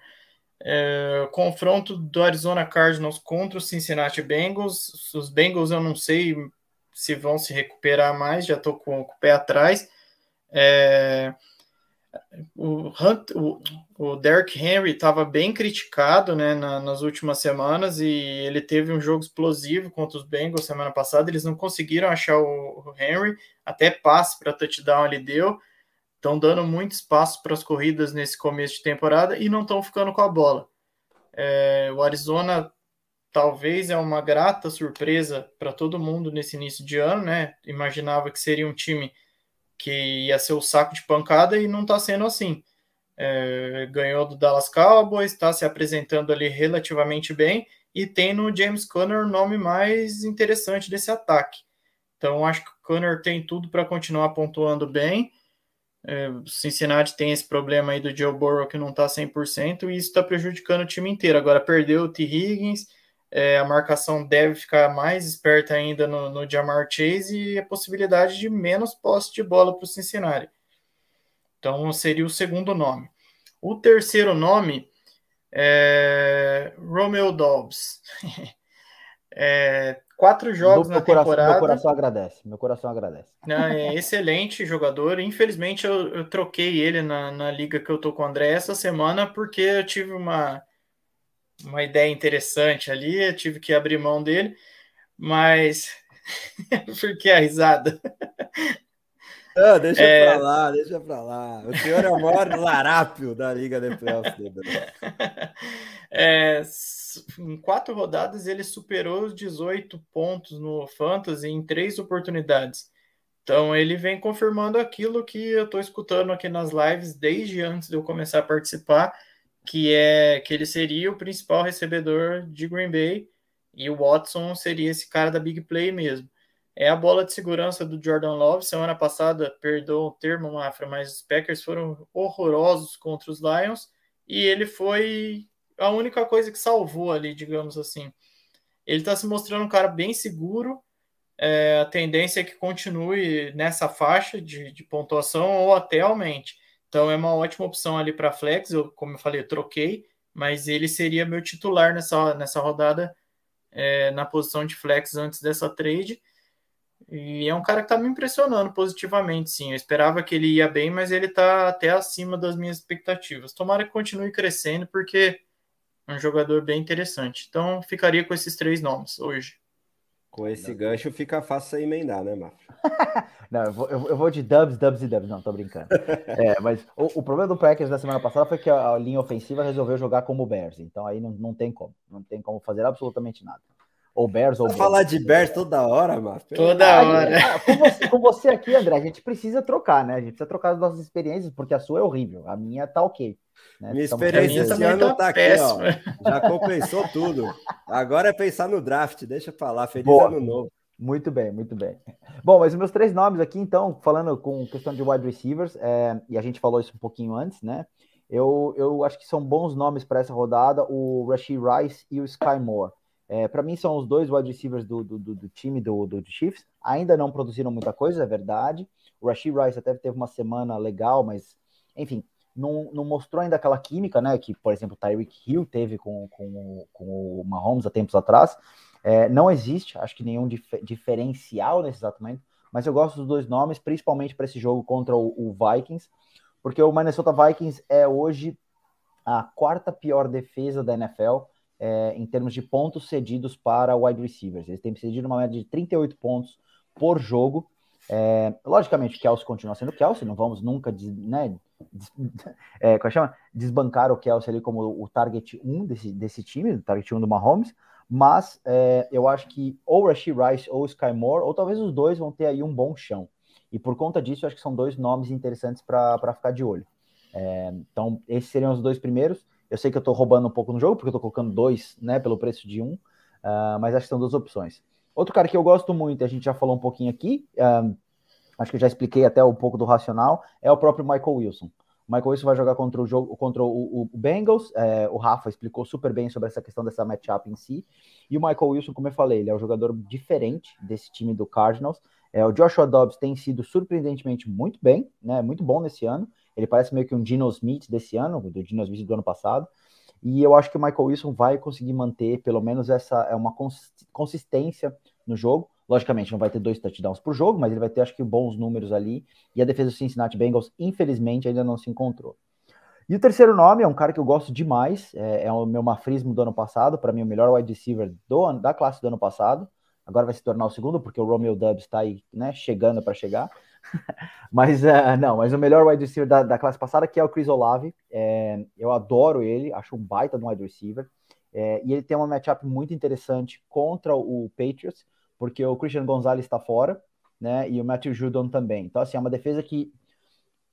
É, confronto do Arizona Cardinals contra o Cincinnati Bengals. Os Bengals eu não sei se vão se recuperar mais, já estou com, com, o pé atrás. É, o, Hunt, o, o Derrick Henry estava bem criticado né, na, nas últimas semanas e ele teve um jogo explosivo contra os Bengals semana passada. Eles não conseguiram achar o, o Henry, até passe para touchdown ele deu. Estão dando muito espaço para as corridas nesse começo de temporada e não estão ficando com a bola. É, o Arizona talvez é uma grata surpresa para todo mundo nesse início de ano, né? Imaginava que seria um time que ia ser o saco de pancada e não está sendo assim. É, ganhou do Dallas Cowboys, está se apresentando ali relativamente bem e tem no James Conner o nome mais interessante desse ataque. Então acho que o Conner tem tudo para continuar pontuando bem. É, Cincinnati tem esse problema aí do Joe Burrow que não está 100% e isso está prejudicando o time inteiro. Agora perdeu o T. Higgins, é, a marcação deve ficar mais esperta ainda no, no Jamar Chase e a possibilidade de menos posse de bola para o Cincinnati. Então seria o segundo nome. O terceiro nome é Romeo Dobbs. é, quatro jogos meu na coração, temporada. Meu coração agradece, meu coração agradece. É excelente jogador. Infelizmente, eu, eu troquei ele na, na, liga que eu tô com o André essa semana, porque eu tive uma, uma ideia interessante ali, eu tive que abrir mão dele, mas. por que a risada? Não, deixa é... pra lá, deixa pra lá. O senhor é o maior larápio da Liga de Playoffs. é, em quatro rodadas, ele superou os 18 pontos no Fantasy em três oportunidades. Então, ele vem confirmando aquilo que eu estou escutando aqui nas lives desde antes de eu começar a participar, que é que ele seria o principal recebedor de Green Bay e o Watson seria esse cara da big play mesmo. É a bola de segurança do Jordan Love. Semana passada, perdoa o termo, Mafra, mas os Packers foram horrorosos contra os Lions e ele foi a única coisa que salvou ali, digamos assim. Ele está se mostrando um cara bem seguro. É, a tendência é que continue nessa faixa de, de pontuação ou até aumente. Então é uma ótima opção ali para flex. Eu, como eu falei, eu troquei, mas ele seria meu titular nessa, nessa rodada é, na posição de flex antes dessa trade. E é um cara que está me impressionando positivamente, sim. Eu esperava que ele ia bem, mas ele está até acima das minhas expectativas. Tomara que continue crescendo, porque um jogador bem interessante. Então, ficaria com esses três nomes hoje. Com esse gancho fica fácil você emendar, né, Márcio? não, eu vou, eu vou, de dubs, dubs e dubs. Não, tô brincando. é, mas o, o, problema do Packers da semana passada foi que a, a, linha ofensiva resolveu jogar como o Bears. Então aí não, não tem como. Não tem como fazer absolutamente nada. Ou Bears ou Bears. falar de Bears toda hora, Márcio? Toda hora. Ah, com, você, com você aqui, André, a gente precisa trocar, né? A gente precisa trocar as nossas experiências, porque a sua é horrível. A minha tá ok. Né? Minha experiência esse ano tá, tá aqui, ó. Já compensou tudo. Agora é pensar no draft, deixa pra lá. Feliz Boa. ano novo. Muito bem, muito bem. Bom, mas os meus três nomes aqui, então, falando com questão de wide receivers, é, e a gente falou isso um pouquinho antes, né? Eu, eu acho que são bons nomes para essa rodada, o Rashid Rice e o Sky Moore. É, para mim, são os dois wide receivers do, do, do, do time do, do Chiefs. Ainda não produziram muita coisa, é verdade. O Rashid Rice até teve uma semana legal, mas, enfim, não, não mostrou ainda aquela química, né? Que, por exemplo, o Tyreek Hill teve com, com, com o Mahomes há tempos atrás. É, não existe, acho que nenhum dif diferencial nesse exato momento, mas eu gosto dos dois nomes, principalmente para esse jogo contra o, o, Vikings, porque o Minnesota Vikings é hoje a quarta pior defesa da NFL é, em termos de pontos cedidos para wide receivers. Eles têm cedido uma média de 38 pontos por jogo. É, logicamente, Kelsey continua sendo Kelsey, não vamos nunca né, é, como é chama? desbancar o Kelsey ali como o target 1 desse, desse time, o target 1 do Mahomes, mas é, eu acho que ou Rashid Rice ou Sky Moore, ou talvez os dois vão ter aí um bom chão. E por conta disso, eu acho que são dois nomes interessantes para ficar de olho. É, então, esses seriam os dois primeiros. Eu sei que eu estou roubando um pouco no jogo, porque eu estou colocando dois né, pelo preço de um, uh, mas acho que são duas opções. Outro cara que eu gosto muito, a gente já falou um pouquinho aqui, uh, acho que eu já expliquei até um pouco do racional, é o próprio Michael Wilson. O Michael Wilson vai jogar contra o jogo contra o, o Bengals. É, o Rafa explicou super bem sobre essa questão dessa matchup em si. E o Michael Wilson, como eu falei, ele é um jogador diferente desse time do Cardinals. É, o Joshua Dobbs tem sido surpreendentemente muito bem, né? Muito bom nesse ano. Ele parece meio que um Dino Smith desse ano, do Dino Smith do ano passado. E eu acho que o Michael Wilson vai conseguir manter pelo menos essa é uma consistência no jogo. Logicamente, não vai ter dois touchdowns por jogo, mas ele vai ter, acho que, bons números ali. E a defesa do Cincinnati Bengals, infelizmente, ainda não se encontrou. E o terceiro nome é um cara que eu gosto demais, é, é o meu mafrismo do ano passado, para mim, o melhor wide receiver do, da classe do ano passado. Agora vai se tornar o segundo, porque o Romeo Dubs está aí, né, chegando para chegar. mas uh, não, mas o melhor wide receiver da, da classe passada, que é o Chris Olave. É, eu adoro ele, acho um baita de um wide receiver. É, e ele tem uma matchup muito interessante contra o Patriots, porque o Christian Gonzalez está fora, né? E o Matthew Judon também. Então, assim, é uma defesa que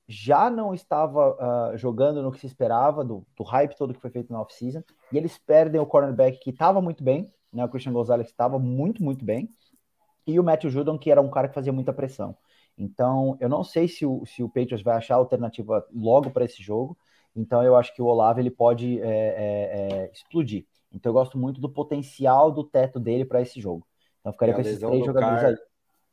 já não estava uh, jogando no que se esperava, do, do, hype todo que foi feito na off-season, e eles perdem o cornerback que estava muito bem, né? O Christian Gonzalez estava muito, muito bem, e o Matthew Judon, que era um cara que fazia muita pressão. Então, eu não sei se o, se o Patriots vai achar alternativa logo para esse jogo, então eu acho que o Olavo ele pode é, é, é, explodir. Então eu gosto muito do potencial do teto dele para esse jogo. Então ficaria com esses três jogadores Car... aí.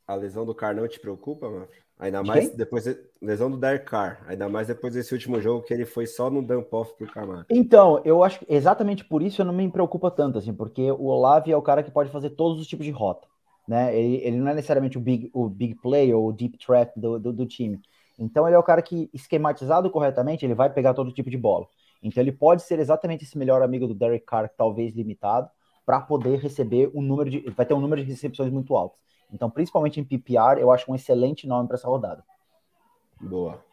A lesão do Car não te preocupa, mano? Ainda mais depois lesão do Derek Carr, ainda mais depois desse último jogo que ele foi só no dump off pro Camaro. Então, eu acho que exatamente por isso eu não me preocupa tanto assim, porque o Olave é o cara que pode fazer todos os tipos de rota, né? Ele, ele não é necessariamente o big, o big play ou o deep threat do, do, do time. Então ele é o cara que esquematizado corretamente, ele vai pegar todo tipo de bola. Então ele pode ser exatamente esse melhor amigo do Derek Carr, talvez limitado, para poder receber um número de. Vai ter um número de recepções muito alto. Então, principalmente em PPR, eu acho um excelente nome para essa rodada. Boa.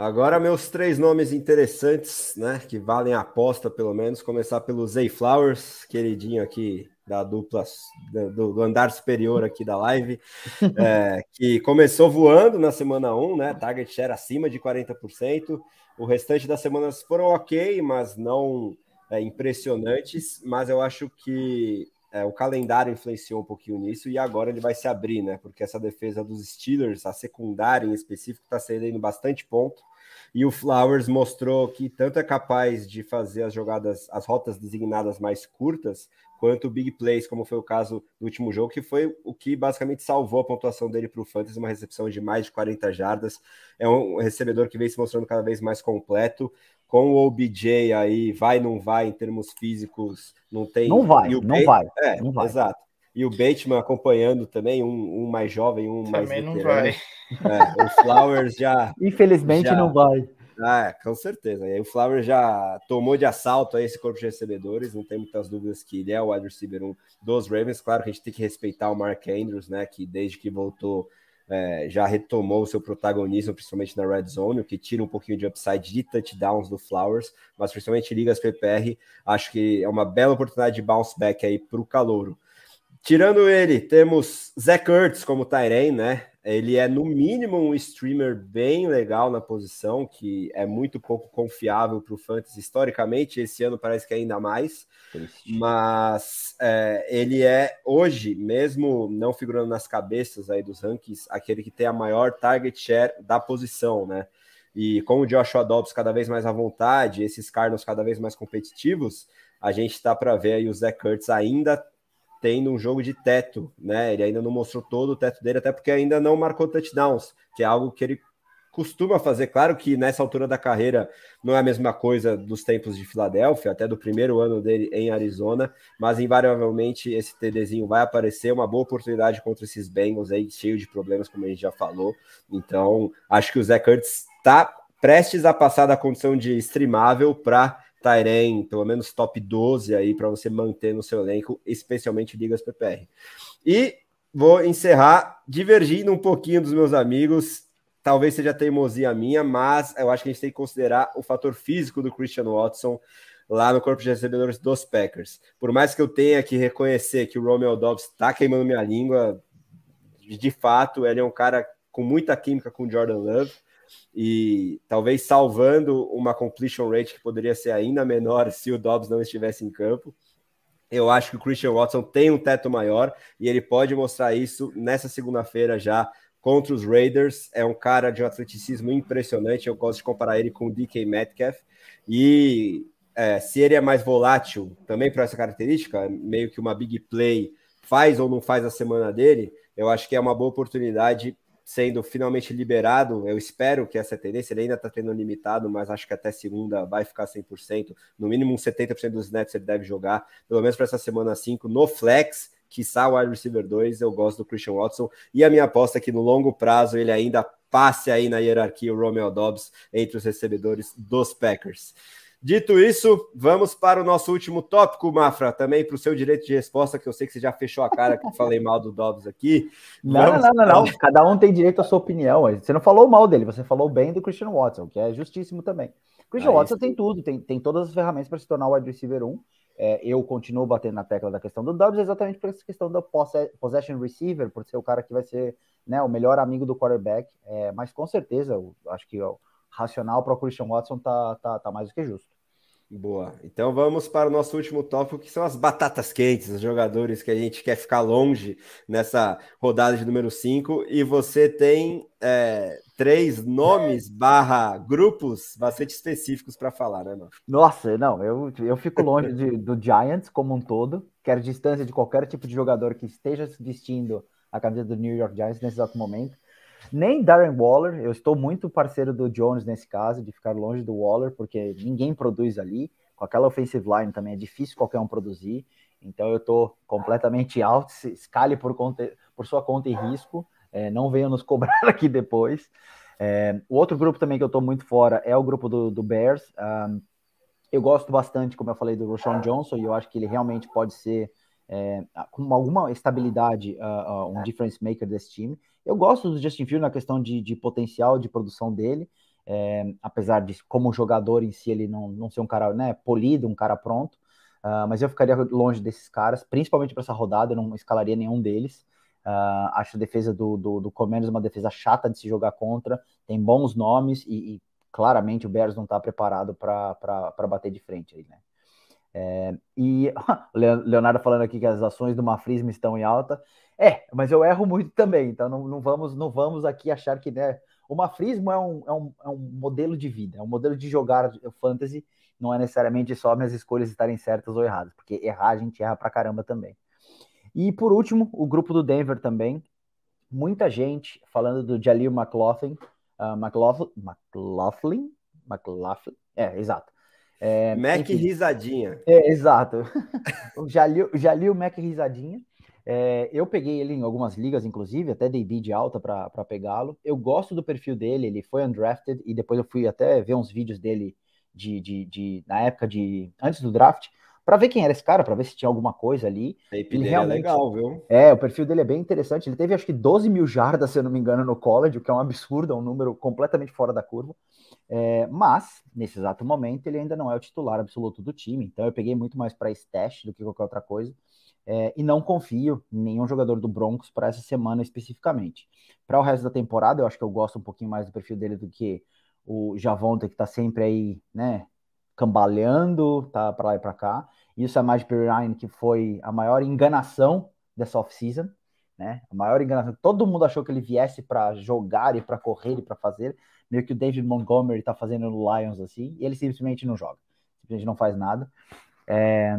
Agora, meus três nomes interessantes, né? Que valem a aposta, pelo menos. Começar pelo Zay Flowers, queridinho aqui da dupla do, do andar superior aqui da live, é, que começou voando na semana 1, né? Target share acima de 40%. O restante das semanas foram ok, mas não é, impressionantes, mas eu acho que é, o calendário influenciou um pouquinho nisso e agora ele vai se abrir, né? Porque essa defesa dos Steelers, a secundária em específico, está cedendo bastante ponto. E o Flowers mostrou que tanto é capaz de fazer as jogadas, as rotas designadas mais curtas, quanto big plays, como foi o caso do último jogo, que foi o que basicamente salvou a pontuação dele para o Fantasy, uma recepção de mais de 40 jardas. É um recebedor que vem se mostrando cada vez mais completo com o OBJ aí, vai, não vai, em termos físicos, não tem. Não vai, não Bateman, vai. É, não vai. exato. E o Bateman acompanhando também, um, um mais jovem, um também mais. Também não vai. É, o Flowers já. Infelizmente já, não vai. Ah, com certeza. E aí o Flowers já tomou de assalto aí esse corpo de recebedores, não tem muitas dúvidas que ele é o wide receiver 1 dos Ravens. Claro que a gente tem que respeitar o Mark Andrews, né? Que desde que voltou é, já retomou o seu protagonismo, principalmente na red zone, o que tira um pouquinho de upside de touchdowns do Flowers, mas principalmente ligas PPR, acho que é uma bela oportunidade de bounce back aí para o calouro. Tirando ele, temos Zach Ertz como Tyrene, né? Ele é, no mínimo, um streamer bem legal na posição, que é muito pouco confiável para o Fantasy historicamente. Esse ano parece que é ainda mais. Triste. Mas é, ele é, hoje, mesmo não figurando nas cabeças aí dos rankings, aquele que tem a maior target share da posição, né? E com o Joshua Dobbs cada vez mais à vontade, esses Cardinals cada vez mais competitivos, a gente está para ver aí o Zach Kurtz ainda tendo um jogo de teto, né? Ele ainda não mostrou todo o teto dele, até porque ainda não marcou touchdowns, que é algo que ele costuma fazer. Claro que nessa altura da carreira não é a mesma coisa dos tempos de Filadélfia, até do primeiro ano dele em Arizona, mas invariavelmente esse TDzinho vai aparecer, uma boa oportunidade contra esses Bengals aí, cheio de problemas, como a gente já falou. Então, acho que o Zé Curtis está prestes a passar da condição de streamável para Tairen, pelo menos top 12 aí para você manter no seu elenco, especialmente ligas PPR. E vou encerrar divergindo um pouquinho dos meus amigos. Talvez seja teimosia minha, mas eu acho que a gente tem que considerar o fator físico do Christian Watson lá no corpo de recebedores dos Packers. Por mais que eu tenha que reconhecer que o Romeo Dobbs está queimando minha língua, de fato, ele é um cara com muita química com o Jordan Love e talvez salvando uma completion rate que poderia ser ainda menor se o Dobbs não estivesse em campo. Eu acho que o Christian Watson tem um teto maior e ele pode mostrar isso nessa segunda-feira já contra os Raiders. É um cara de um atleticismo impressionante. Eu gosto de comparar ele com o DK Metcalf. E é, se ele é mais volátil também para essa característica, meio que uma big play faz ou não faz a semana dele, eu acho que é uma boa oportunidade sendo finalmente liberado. Eu espero que essa tendência, ele ainda está tendo limitado, mas acho que até segunda vai ficar 100%. No mínimo, 70% dos snaps ele deve jogar, pelo menos para essa semana 5, no flex que o wide receiver 2, eu gosto do Christian Watson, e a minha aposta é que no longo prazo ele ainda passe aí na hierarquia o Romeo Dobbs entre os recebedores dos Packers. Dito isso, vamos para o nosso último tópico, Mafra, também para o seu direito de resposta, que eu sei que você já fechou a cara que eu falei mal do Dobbs aqui. Não, não, não, não, não, Cada um tem direito à sua opinião. Você não falou mal dele, você falou bem do Christian Watson, que é justíssimo também. Christian ah, Watson tem tudo, tem, tem todas as ferramentas para se tornar o wide receiver 1. É, eu continuo batendo na tecla da questão do Dobbs exatamente por essa questão da possession receiver, por ser o cara que vai ser né, o melhor amigo do quarterback. É, mas com certeza, eu acho que o racional para o Christian Watson tá, tá, tá mais do que justo. Boa. Então vamos para o nosso último tópico, que são as batatas quentes, os jogadores que a gente quer ficar longe nessa rodada de número 5. E você tem é, três nomes barra grupos bastante específicos para falar, né, mano? Nossa, não, eu, eu fico longe de, do Giants como um todo. Quero distância de qualquer tipo de jogador que esteja vestindo a camisa do New York Giants nesse exato momento. Nem Darren Waller, eu estou muito parceiro do Jones nesse caso, de ficar longe do Waller, porque ninguém produz ali. Com aquela offensive line também é difícil qualquer um produzir. Então eu estou completamente out, escale por, conta, por sua conta e risco. É, não venham nos cobrar aqui depois. É, o outro grupo também que eu estou muito fora é o grupo do, do Bears. Um, eu gosto bastante, como eu falei, do Roshan Johnson, e eu acho que ele realmente pode ser, é, com alguma estabilidade, uh, uh, um difference maker desse time. Eu gosto do Justin Fields na questão de, de potencial de produção dele, é, apesar de, como jogador em si, ele não, não ser um cara né, polido, um cara pronto. Uh, mas eu ficaria longe desses caras, principalmente para essa rodada, eu não escalaria nenhum deles. Uh, acho a defesa do, do, do Commanders uma defesa chata de se jogar contra, tem bons nomes e, e claramente o Bears não está preparado para bater de frente aí, né? É, e Leonardo falando aqui que as ações do Mafrismo estão em alta. É, mas eu erro muito também, então não, não vamos não vamos aqui achar que né, o mafrismo é um, é, um, é um modelo de vida, é um modelo de jogar fantasy, não é necessariamente só minhas escolhas estarem certas ou erradas, porque errar a gente erra pra caramba também. E por último, o grupo do Denver também, muita gente falando do Jalil McLaughlin, uh, McLaughlin, McLaughlin, McLaughlin, é, exato. É, Mac enfim, risadinha. É, exato. o Jalil, Jalil Mac risadinha. É, eu peguei ele em algumas ligas, inclusive, até dei bid alta para pegá-lo. Eu gosto do perfil dele, ele foi undrafted e depois eu fui até ver uns vídeos dele de, de, de na época de antes do draft para ver quem era esse cara, para ver se tinha alguma coisa ali. Ele é realmente, é legal, viu? É, o perfil dele é bem interessante. Ele teve acho que 12 mil jardas, se eu não me engano, no college, o que é um absurdo, é um número completamente fora da curva. É, mas, nesse exato momento, ele ainda não é o titular absoluto do time. Então eu peguei muito mais para teste do que qualquer outra coisa. É, e não confio em nenhum jogador do Broncos para essa semana especificamente. Para o resto da temporada, eu acho que eu gosto um pouquinho mais do perfil dele do que o Javonta, que está sempre aí, né, cambaleando, tá para lá e para cá. E o Samaj Perrine, que foi a maior enganação dessa off-season, né? A maior enganação. Todo mundo achou que ele viesse para jogar e para correr e para fazer, meio que o David Montgomery está fazendo no Lions assim, e ele simplesmente não joga, simplesmente não faz nada. É,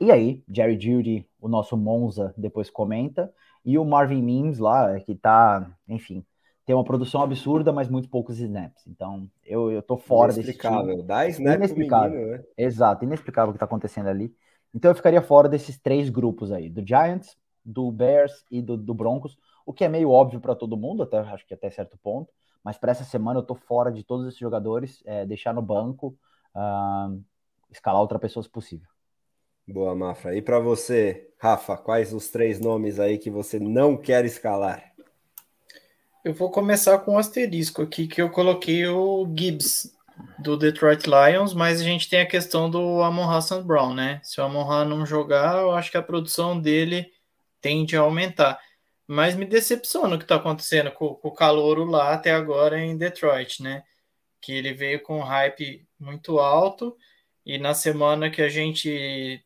e aí, Jerry Judy, o nosso Monza, depois comenta. E o Marvin Mims lá, que tá, enfim, tem uma produção absurda, mas muito poucos snaps. Então, eu, eu tô fora desse time. Dá snap inexplicável. Menino, né? Exato, inexplicável o que tá acontecendo ali. Então, eu ficaria fora desses três grupos aí, do Giants, do Bears e do, do Broncos, o que é meio óbvio para todo mundo, até acho que até certo ponto. Mas para essa semana eu tô fora de todos esses jogadores, é, deixar no banco, uh, escalar outra pessoa se possível. Boa, Mafra. E para você, Rafa, quais os três nomes aí que você não quer escalar? Eu vou começar com um asterisco aqui, que eu coloquei o Gibbs do Detroit Lions, mas a gente tem a questão do Amon Hassan Brown, né? Se o Amon não jogar, eu acho que a produção dele tende a aumentar. Mas me decepciona o que está acontecendo com, com o calouro lá até agora em Detroit, né? Que ele veio com um hype muito alto e na semana que a gente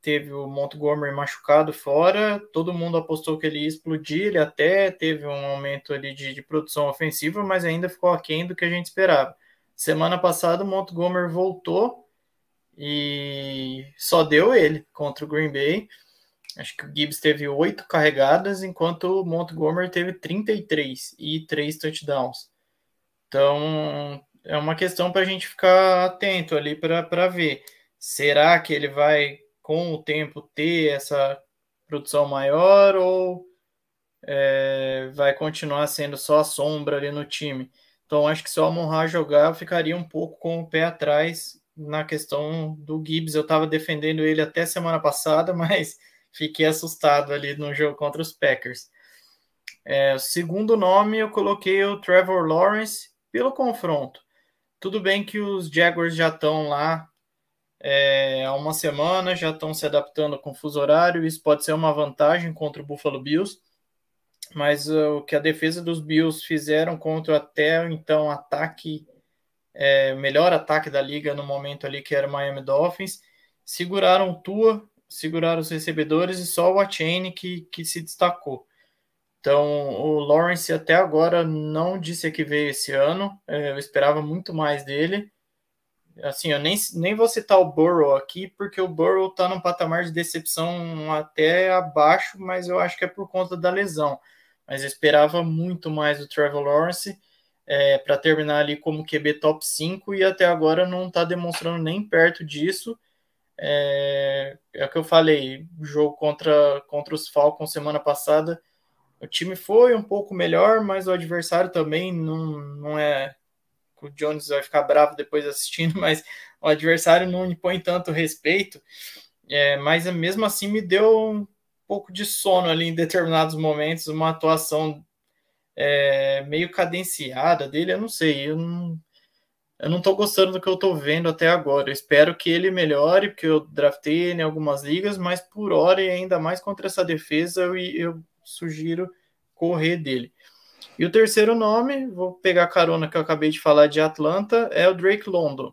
teve o Montgomery machucado fora, todo mundo apostou que ele ia explodir, ele até teve um aumento ali de, de produção ofensiva, mas ainda ficou aquém do que a gente esperava. Semana passada o Montgomery voltou e só deu ele contra o Green Bay. Acho que o Gibbs teve oito carregadas, enquanto o Montgomery teve 33 e três touchdowns. Então, é uma questão para a gente ficar atento ali para ver. Será que ele vai, com o tempo, ter essa produção maior ou é, vai continuar sendo só sombra ali no time? Então, acho que se o Amon jogar, eu ficaria um pouco com o pé atrás na questão do Gibbs. Eu estava defendendo ele até semana passada, mas fiquei assustado ali no jogo contra os Packers. É, segundo nome eu coloquei o Trevor Lawrence pelo confronto. Tudo bem que os Jaguars já estão lá é, há uma semana, já estão se adaptando com o fuso horário, isso pode ser uma vantagem contra o Buffalo Bills, mas uh, o que a defesa dos Bills fizeram contra até então ataque, é, melhor ataque da liga no momento ali, que era o Miami Dolphins, seguraram Tua, seguraram os recebedores e só o Achane que, que se destacou. Então, o Lawrence até agora não disse que veio esse ano. É, eu esperava muito mais dele. Assim, eu nem, nem vou citar o Burrow aqui, porque o Burrow está num patamar de decepção até abaixo, mas eu acho que é por conta da lesão. Mas eu esperava muito mais do Trevor Lawrence é, para terminar ali como QB top 5 e até agora não está demonstrando nem perto disso. É, é o que eu falei, o jogo contra, contra os Falcons semana passada o time foi um pouco melhor, mas o adversário também não, não é. O Jones vai ficar bravo depois assistindo, mas o adversário não impõe tanto respeito. É, mas mesmo assim me deu um pouco de sono ali em determinados momentos, uma atuação é, meio cadenciada dele, eu não sei, eu não, eu não tô gostando do que eu tô vendo até agora. Eu espero que ele melhore, porque eu draftei ele em algumas ligas, mas por hora e ainda mais contra essa defesa, eu, eu sugiro correr dele. E o terceiro nome, vou pegar a carona que eu acabei de falar de Atlanta, é o Drake London.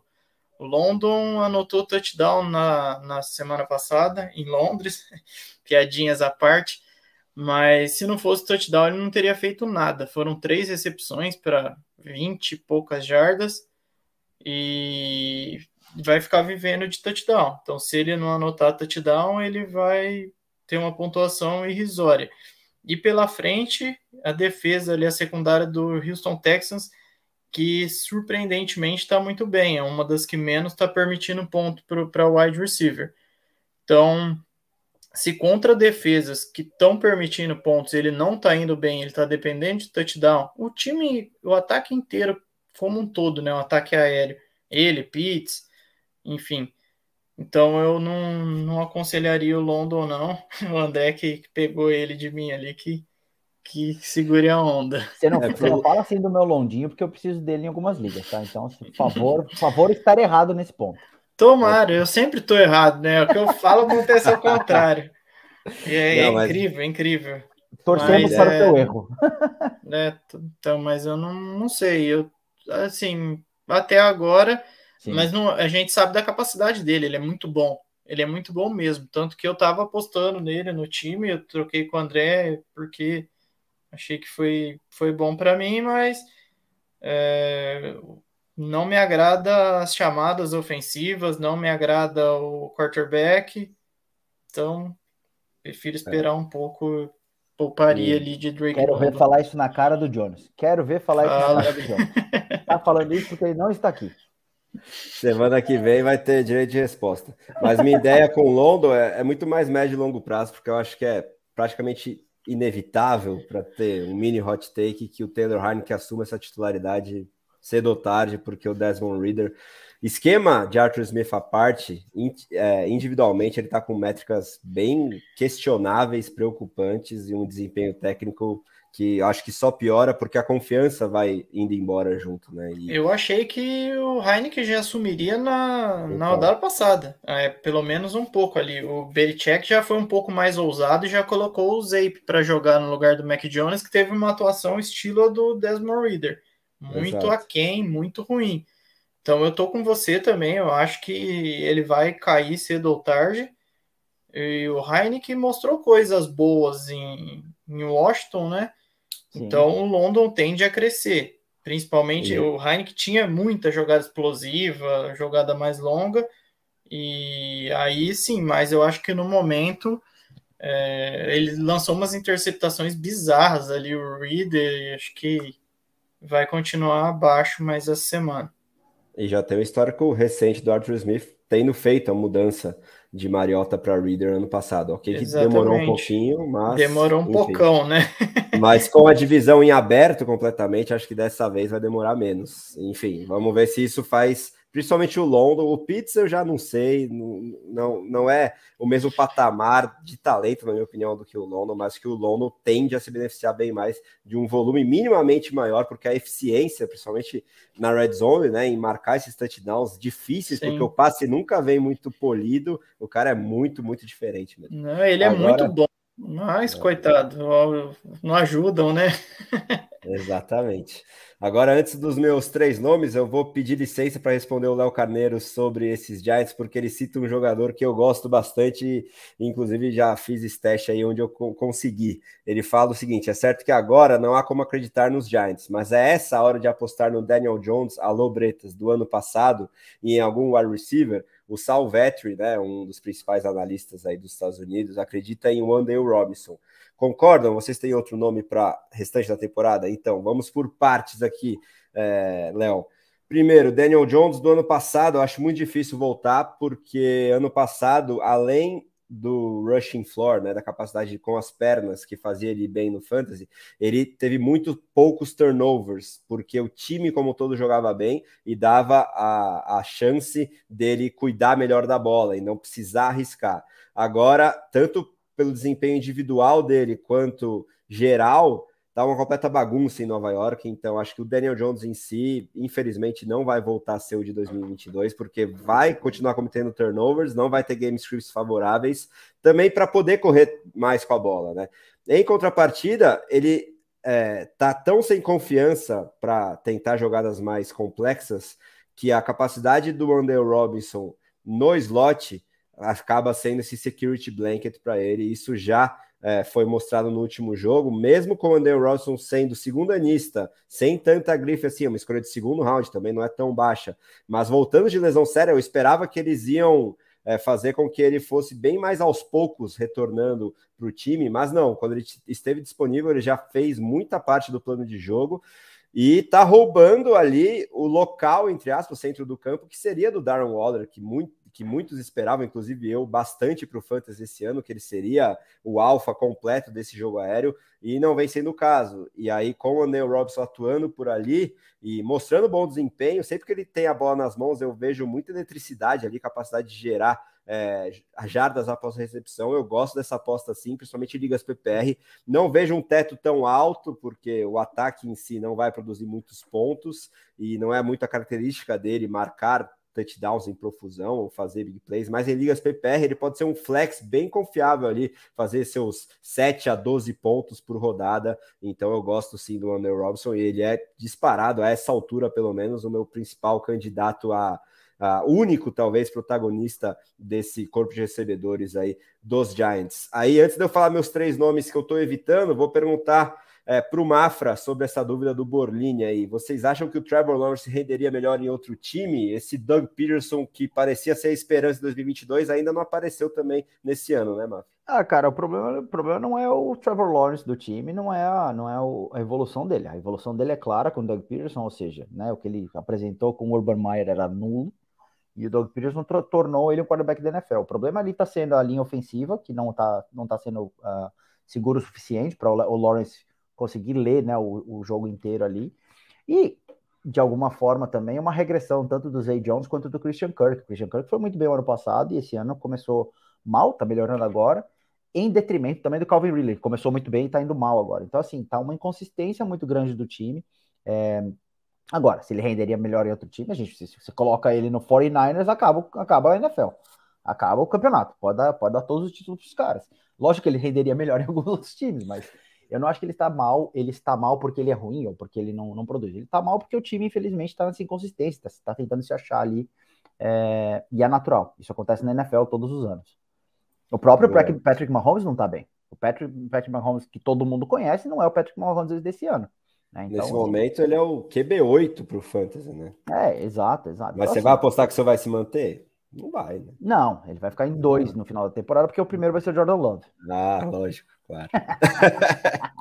O London anotou touchdown na, na semana passada em Londres, piadinhas à parte, mas se não fosse touchdown ele não teria feito nada. Foram três recepções para 20 e poucas jardas e vai ficar vivendo de touchdown. Então, se ele não anotar touchdown, ele vai ter uma pontuação irrisória. E pela frente, a defesa ali, a secundária do Houston Texans, que surpreendentemente está muito bem, é uma das que menos está permitindo ponto para o wide receiver. Então, se contra defesas que estão permitindo pontos ele não está indo bem, ele está dependendo de touchdown, o time, o ataque inteiro, como um todo, né, o ataque aéreo, ele, Pitts, enfim, então eu não, não aconselharia o London, não. O André que, que pegou ele de mim ali, que, que segure a onda. Você não, é, você não fala assim do meu Londinho, porque eu preciso dele em algumas ligas, tá? Então, por favor, por favor, estar errado nesse ponto. Tomara, eu sempre tô errado, né? O que eu falo acontece ao contrário. E é, não, mas... incrível, incrível. Torcemos para é... o teu erro. É, então, mas eu não, não sei. Eu, assim, até agora Sim. Mas não, a gente sabe da capacidade dele, ele é muito bom. Ele é muito bom mesmo. Tanto que eu estava apostando nele no time, eu troquei com o André porque achei que foi, foi bom para mim, mas é, não me agrada as chamadas ofensivas, não me agrada o quarterback. Então, prefiro esperar é. um pouco. Pouparia e ali de Drake. Quero London. ver falar isso na cara do Jones. Quero ver falar Fala. isso na cara do Jones. tá falando isso porque ele não está aqui. Semana que vem vai ter direito de resposta. Mas minha ideia com o London é, é, muito mais médio e longo prazo, porque eu acho que é praticamente inevitável para ter um mini hot take que o Taylor Heineken assuma essa titularidade cedo ou tarde, porque o Desmond Reader, esquema de Arthur Smith à parte, é, individualmente ele está com métricas bem questionáveis, preocupantes e um desempenho técnico que acho que só piora porque a confiança vai indo embora junto, né? E... Eu achei que o Heineken já assumiria na, na rodada passada, é, pelo menos um pouco ali. O Belichick já foi um pouco mais ousado e já colocou o Zape para jogar no lugar do Mac Jones, que teve uma atuação estilo do Desmond Reader, muito Exato. aquém, muito ruim. Então eu tô com você também, eu acho que ele vai cair cedo ou tarde. E o Heineken mostrou coisas boas em, em Washington, né? Sim. Então o London tende a crescer. Principalmente Sim. o Heineken tinha muita jogada explosiva, jogada mais longa. E aí sim, mas eu acho que no momento é, ele lançou umas interceptações bizarras ali, o Reader, acho que vai continuar abaixo mais essa semana. E já tem um histórico recente do Arthur Smith tendo feito a mudança de Mariota para Reader ano passado. Ok, que demorou um pouquinho, mas. Demorou um enfim. pocão, né? mas com a divisão em aberto completamente, acho que dessa vez vai demorar menos. Enfim, vamos ver se isso faz principalmente o London. O Pitts eu já não sei, não, não, é o mesmo patamar de talento, na minha opinião, do que o London, mas que o London tende a se beneficiar bem mais de um volume minimamente maior, porque a eficiência, principalmente na red zone, né, em marcar esses touchdowns difíceis, Sim. porque o passe nunca vem muito polido, o cara é muito, muito diferente. Mesmo. Não, ele é Agora, muito bom. Mas, coitado, não ajudam, né? Exatamente. Agora, antes dos meus três nomes, eu vou pedir licença para responder o Léo Carneiro sobre esses Giants, porque ele cita um jogador que eu gosto bastante, inclusive já fiz esse teste aí onde eu consegui. Ele fala o seguinte: é certo que agora não há como acreditar nos Giants, mas é essa a hora de apostar no Daniel Jones, alô Bretas, do ano passado, e em algum wide receiver. O Sal Vetri, né, um dos principais analistas aí dos Estados Unidos, acredita em Wandale Robinson. Concordam? Vocês têm outro nome para restante da temporada? Então, vamos por partes aqui, é, Léo. Primeiro, Daniel Jones do ano passado, eu acho muito difícil voltar, porque ano passado, além do rushing floor, né, da capacidade com as pernas que fazia ele bem no fantasy, ele teve muito poucos turnovers, porque o time como todo jogava bem e dava a, a chance dele cuidar melhor da bola e não precisar arriscar. Agora, tanto pelo desempenho individual dele quanto geral, tá uma completa bagunça em Nova York. Então, acho que o Daniel Jones em si, infelizmente, não vai voltar a ser o de 2022, porque vai continuar cometendo turnovers, não vai ter game scripts favoráveis, também para poder correr mais com a bola, né? Em contrapartida, ele é, tá tão sem confiança para tentar jogadas mais complexas que a capacidade do Wandale Robinson no slot acaba sendo esse security blanket para ele. Isso já é, foi mostrado no último jogo, mesmo com o Andrew Robinson sendo segundanista, sem tanta grife assim, uma escolha de segundo round também não é tão baixa. Mas voltando de lesão séria, eu esperava que eles iam é, fazer com que ele fosse bem mais aos poucos retornando para o time, mas não, quando ele esteve disponível, ele já fez muita parte do plano de jogo e tá roubando ali o local, entre aspas, centro do campo, que seria do Darren Waller, que muito, que muitos esperavam, inclusive eu, bastante para o Fantasy esse ano, que ele seria o alfa completo desse jogo aéreo, e não vem sendo o caso. E aí, com o Neil Robson atuando por ali e mostrando bom desempenho, sempre que ele tem a bola nas mãos, eu vejo muita eletricidade ali, capacidade de gerar é, jardas após a recepção. Eu gosto dessa aposta assim, principalmente ligas PPR. Não vejo um teto tão alto, porque o ataque em si não vai produzir muitos pontos e não é muita característica dele marcar touchdowns em profusão ou fazer big plays, mas em ligas PPR ele pode ser um flex bem confiável ali, fazer seus 7 a 12 pontos por rodada. Então eu gosto sim do Andrew Robson e ele é disparado a essa altura, pelo menos, o meu principal candidato a, a único, talvez, protagonista desse corpo de recebedores aí dos Giants. Aí, antes de eu falar meus três nomes que eu estou evitando, vou perguntar é, para o Mafra sobre essa dúvida do Borlini aí. Vocês acham que o Trevor Lawrence renderia melhor em outro time? Esse Doug Peterson, que parecia ser a esperança de 2022, ainda não apareceu também nesse ano, né, Mafra? Ah, cara, o problema, o problema não é o Trevor Lawrence do time, não é, a, não é a evolução dele. A evolução dele é clara com o Doug Peterson, ou seja, né, o que ele apresentou com o Urban Meyer era nulo, e o Doug Peterson tornou ele um quarterback da NFL. O problema ali está sendo a linha ofensiva, que não está não tá sendo uh, seguro o suficiente para o Lawrence conseguir ler né, o, o jogo inteiro ali. E, de alguma forma, também uma regressão tanto do Zay Jones quanto do Christian Kirk. O Christian Kirk foi muito bem no ano passado e esse ano começou mal, tá melhorando agora, em detrimento também do Calvin Ridley, que começou muito bem e tá indo mal agora. Então, assim, tá uma inconsistência muito grande do time. É... Agora, se ele renderia melhor em outro time, a gente, se você coloca ele no 49ers, acaba, acaba a NFL. Acaba o campeonato. Pode dar, pode dar todos os títulos pros caras. Lógico que ele renderia melhor em alguns outros times, mas eu não acho que ele está mal, ele está mal porque ele é ruim ou porque ele não, não produz. Ele está mal porque o time, infelizmente, está nessa inconsistência, está tá tentando se achar ali. É, e é natural. Isso acontece na NFL todos os anos. O próprio é. Patrick Mahomes não tá bem. O Patrick, Patrick Mahomes que todo mundo conhece não é o Patrick Mahomes desse ano. Né? Então, Nesse momento ele é o QB8 pro Fantasy, né? É, exato, exato. Mas então, você assim, vai apostar que você vai se manter? Não vai, né? Não, ele vai ficar em dois no final da temporada, porque o primeiro vai ser o Jordan Love. Ah, lógico, claro.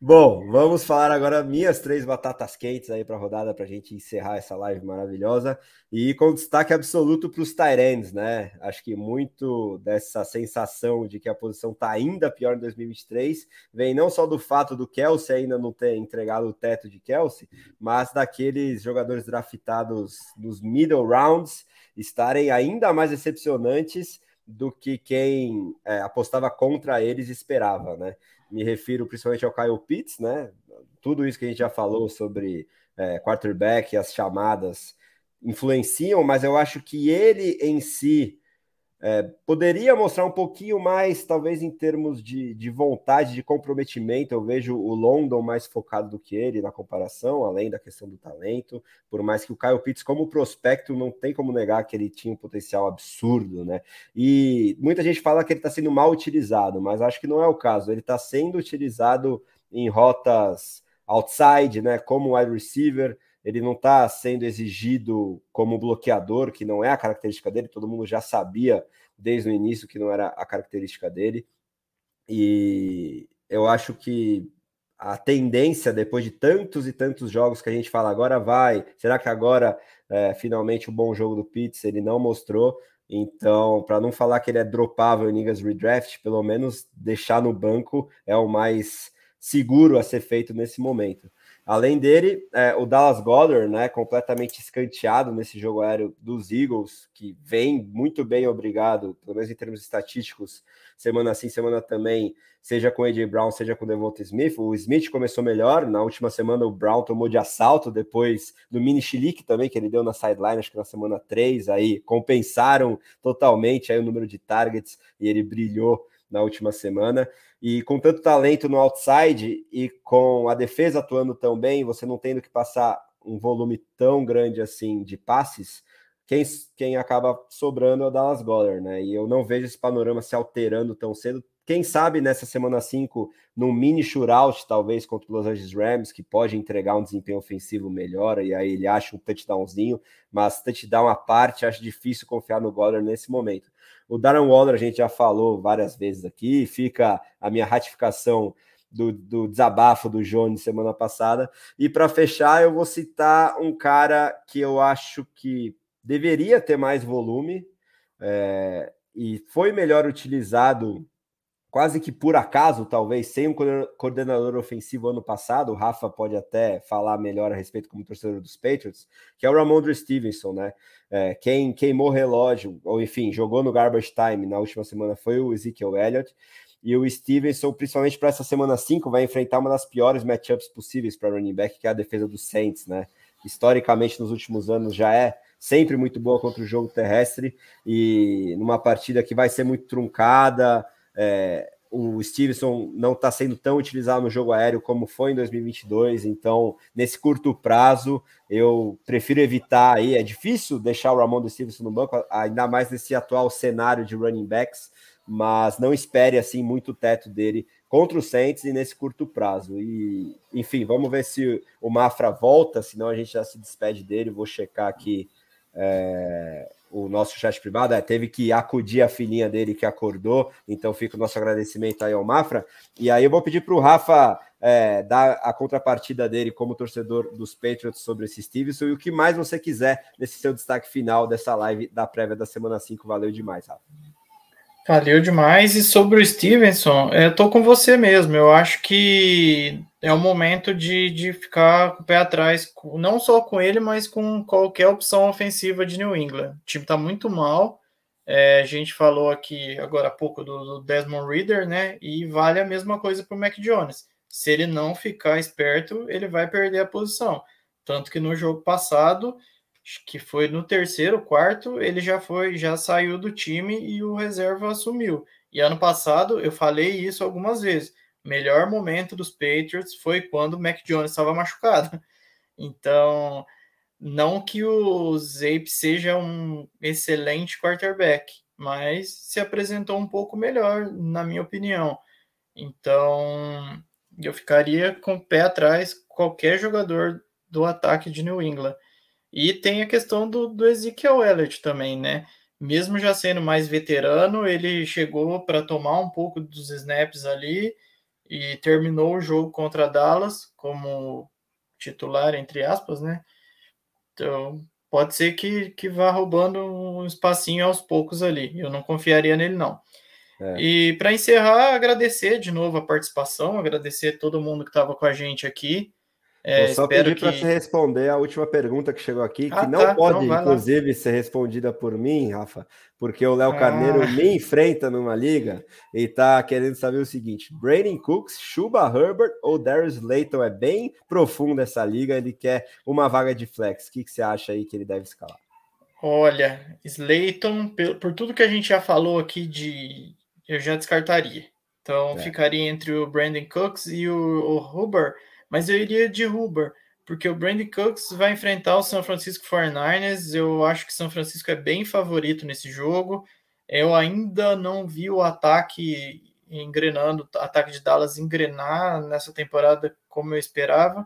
Bom, vamos falar agora minhas três batatas quentes aí para a rodada para a gente encerrar essa live maravilhosa e com destaque absoluto para os Tyrants, né? Acho que muito dessa sensação de que a posição está ainda pior em 2023 vem não só do fato do Kelsey ainda não ter entregado o teto de Kelsey, mas daqueles jogadores draftados nos middle rounds estarem ainda mais decepcionantes do que quem é, apostava contra eles esperava, né? Me refiro principalmente ao Kyle Pitts, né? Tudo isso que a gente já falou sobre é, quarterback as chamadas influenciam, mas eu acho que ele em si é, poderia mostrar um pouquinho mais, talvez em termos de, de vontade, de comprometimento. Eu vejo o London mais focado do que ele na comparação, além da questão do talento. Por mais que o Kyle Pitts, como prospecto, não tem como negar que ele tinha um potencial absurdo, né? E muita gente fala que ele está sendo mal utilizado, mas acho que não é o caso. Ele está sendo utilizado em rotas outside, né? Como wide receiver ele não está sendo exigido como bloqueador, que não é a característica dele, todo mundo já sabia desde o início que não era a característica dele. E eu acho que a tendência, depois de tantos e tantos jogos que a gente fala, agora vai, será que agora é, finalmente o bom jogo do Pitts ele não mostrou? Então, para não falar que ele é dropável em ligas redraft, pelo menos deixar no banco é o mais seguro a ser feito nesse momento. Além dele, é, o Dallas Goddard, né, completamente escanteado nesse jogo aéreo dos Eagles, que vem muito bem, obrigado, pelo menos em termos estatísticos, semana sim, semana também, seja com AJ Brown, seja com Devonta Smith. O Smith começou melhor, na última semana o Brown tomou de assalto, depois do mini chilique também, que ele deu na sideline, acho que na semana 3, aí compensaram totalmente aí o número de targets e ele brilhou na última semana. E com tanto talento no outside e com a defesa atuando tão bem, você não tendo que passar um volume tão grande assim de passes, quem, quem acaba sobrando é o Dallas Goddard, né? E eu não vejo esse panorama se alterando tão cedo. Quem sabe nessa semana 5, num mini shootout, talvez, contra o Los Angeles Rams, que pode entregar um desempenho ofensivo melhor, e aí ele acha um touchdownzinho, mas touchdown à parte, acho difícil confiar no Goddard nesse momento. O Darren Waller a gente já falou várias vezes aqui, fica a minha ratificação do, do desabafo do Jones semana passada. E para fechar, eu vou citar um cara que eu acho que deveria ter mais volume é, e foi melhor utilizado quase que por acaso, talvez, sem um coordenador ofensivo ano passado, o Rafa pode até falar melhor a respeito como torcedor dos Patriots, que é o Ramondre Stevenson, né? É, quem queimou relógio, ou enfim, jogou no garbage time na última semana foi o Ezekiel Elliott, e o Stevenson, principalmente para essa semana 5, vai enfrentar uma das piores matchups possíveis para running back, que é a defesa dos Saints, né? Historicamente, nos últimos anos, já é sempre muito boa contra o jogo terrestre, e numa partida que vai ser muito truncada, é, o Stevenson não está sendo tão utilizado no jogo aéreo como foi em 2022, então nesse curto prazo eu prefiro evitar aí. É difícil deixar o Ramon do Stevenson no banco, ainda mais nesse atual cenário de running backs, mas não espere assim muito teto dele contra o Saints e nesse curto prazo. E enfim, vamos ver se o Mafra volta, senão a gente já se despede dele. Vou checar aqui. É o nosso chat privado, é, teve que acudir a filhinha dele que acordou, então fica o nosso agradecimento aí ao Mafra. E aí eu vou pedir para o Rafa é, dar a contrapartida dele como torcedor dos Patriots sobre esse Stevenson e o que mais você quiser nesse seu destaque final dessa live da prévia da semana 5. Valeu demais, Rafa. Valeu demais. E sobre o Stevenson, eu tô com você mesmo. Eu acho que é o momento de, de ficar com o pé atrás, não só com ele, mas com qualquer opção ofensiva de New England. O time tá muito mal. É, a gente falou aqui agora há pouco do, do, Desmond Reader, né? E vale a mesma coisa para o Mac Jones. Se ele não ficar esperto, ele vai perder a posição. Tanto que no jogo passado que foi no terceiro, quarto, ele já foi, já saiu do time e o reserva assumiu. E ano passado eu falei isso algumas vezes. Melhor momento dos Patriots foi quando o Mac Jones estava machucado. Então, não que o Zape seja um excelente quarterback, mas se apresentou um pouco melhor, na minha opinião. Então, eu ficaria com o pé atrás qualquer jogador do ataque de New England. E tem a questão do, do Ezekiel Elliott também, né? Mesmo já sendo mais veterano, ele chegou para tomar um pouco dos snaps ali e terminou o jogo contra Dallas como titular, entre aspas, né? Então, pode ser que, que vá roubando um espacinho aos poucos ali. Eu não confiaria nele, não. É. E para encerrar, agradecer de novo a participação, agradecer todo mundo que estava com a gente aqui. É, Vou só pedir que... para você responder a última pergunta que chegou aqui, ah, que não tá, pode, então inclusive, lá. ser respondida por mim, Rafa, porque o Léo ah. Carneiro me enfrenta numa liga e está querendo saber o seguinte: Brandon Cooks, Chuba Herbert ou Darius Layton? É bem profundo essa liga, ele quer uma vaga de flex. O que, que você acha aí que ele deve escalar? Olha, Slayton, por tudo que a gente já falou aqui de. Eu já descartaria. Então é. ficaria entre o Brandon Cooks e o, o Huber mas eu iria de Huber, porque o Brandon Cooks vai enfrentar o São Francisco 49ers. Eu acho que São Francisco é bem favorito nesse jogo. Eu ainda não vi o ataque engrenando, o ataque de Dallas engrenar nessa temporada como eu esperava.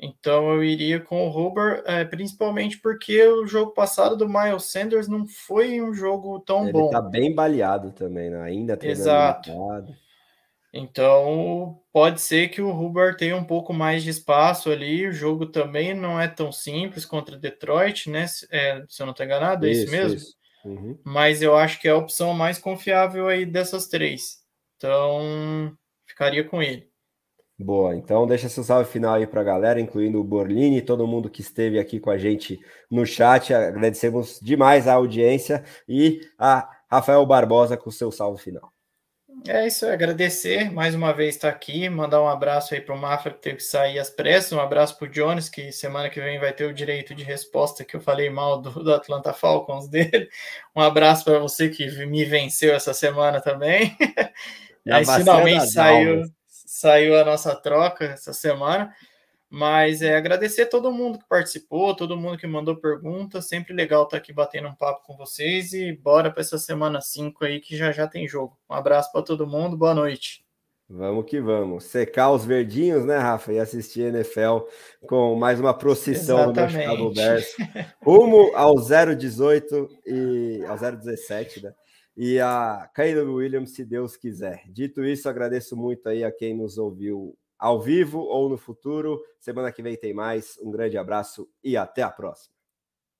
Então eu iria com o Huber, é, principalmente porque o jogo passado do Miles Sanders não foi um jogo tão Ele bom. Ele tá bem baleado também, né? ainda Exato. Limitado. Então, pode ser que o Huber tenha um pouco mais de espaço ali. O jogo também não é tão simples contra Detroit, né? É, se eu não estou enganado, é isso, isso mesmo? Isso. Uhum. Mas eu acho que é a opção mais confiável aí dessas três. Então, ficaria com ele. Boa, então deixa seu salve final aí para a galera, incluindo o Borlini, todo mundo que esteve aqui com a gente no chat. Agradecemos demais a audiência e a Rafael Barbosa com o seu salve final. É isso, agradecer mais uma vez estar aqui, mandar um abraço aí para o Mafra que teve que sair às pressas, um abraço para o Jones, que semana que vem vai ter o direito de resposta que eu falei mal do, do Atlanta Falcons dele. Um abraço para você que me venceu essa semana também. aí finalmente saiu, saiu a nossa troca essa semana. Mas é agradecer a todo mundo que participou, todo mundo que mandou perguntas. Sempre legal estar aqui batendo um papo com vocês e bora para essa semana 5 aí que já já tem jogo. Um abraço para todo mundo, boa noite. Vamos que vamos. Secar os verdinhos, né, Rafa? E assistir NFL com mais uma procissão Exatamente. do Chicago Bears. Rumo ao 018 e ao 017, né? E a Caleb Williams, se Deus quiser. Dito isso, agradeço muito aí a quem nos ouviu ao vivo ou no futuro. Semana que vem tem mais. Um grande abraço e até a próxima.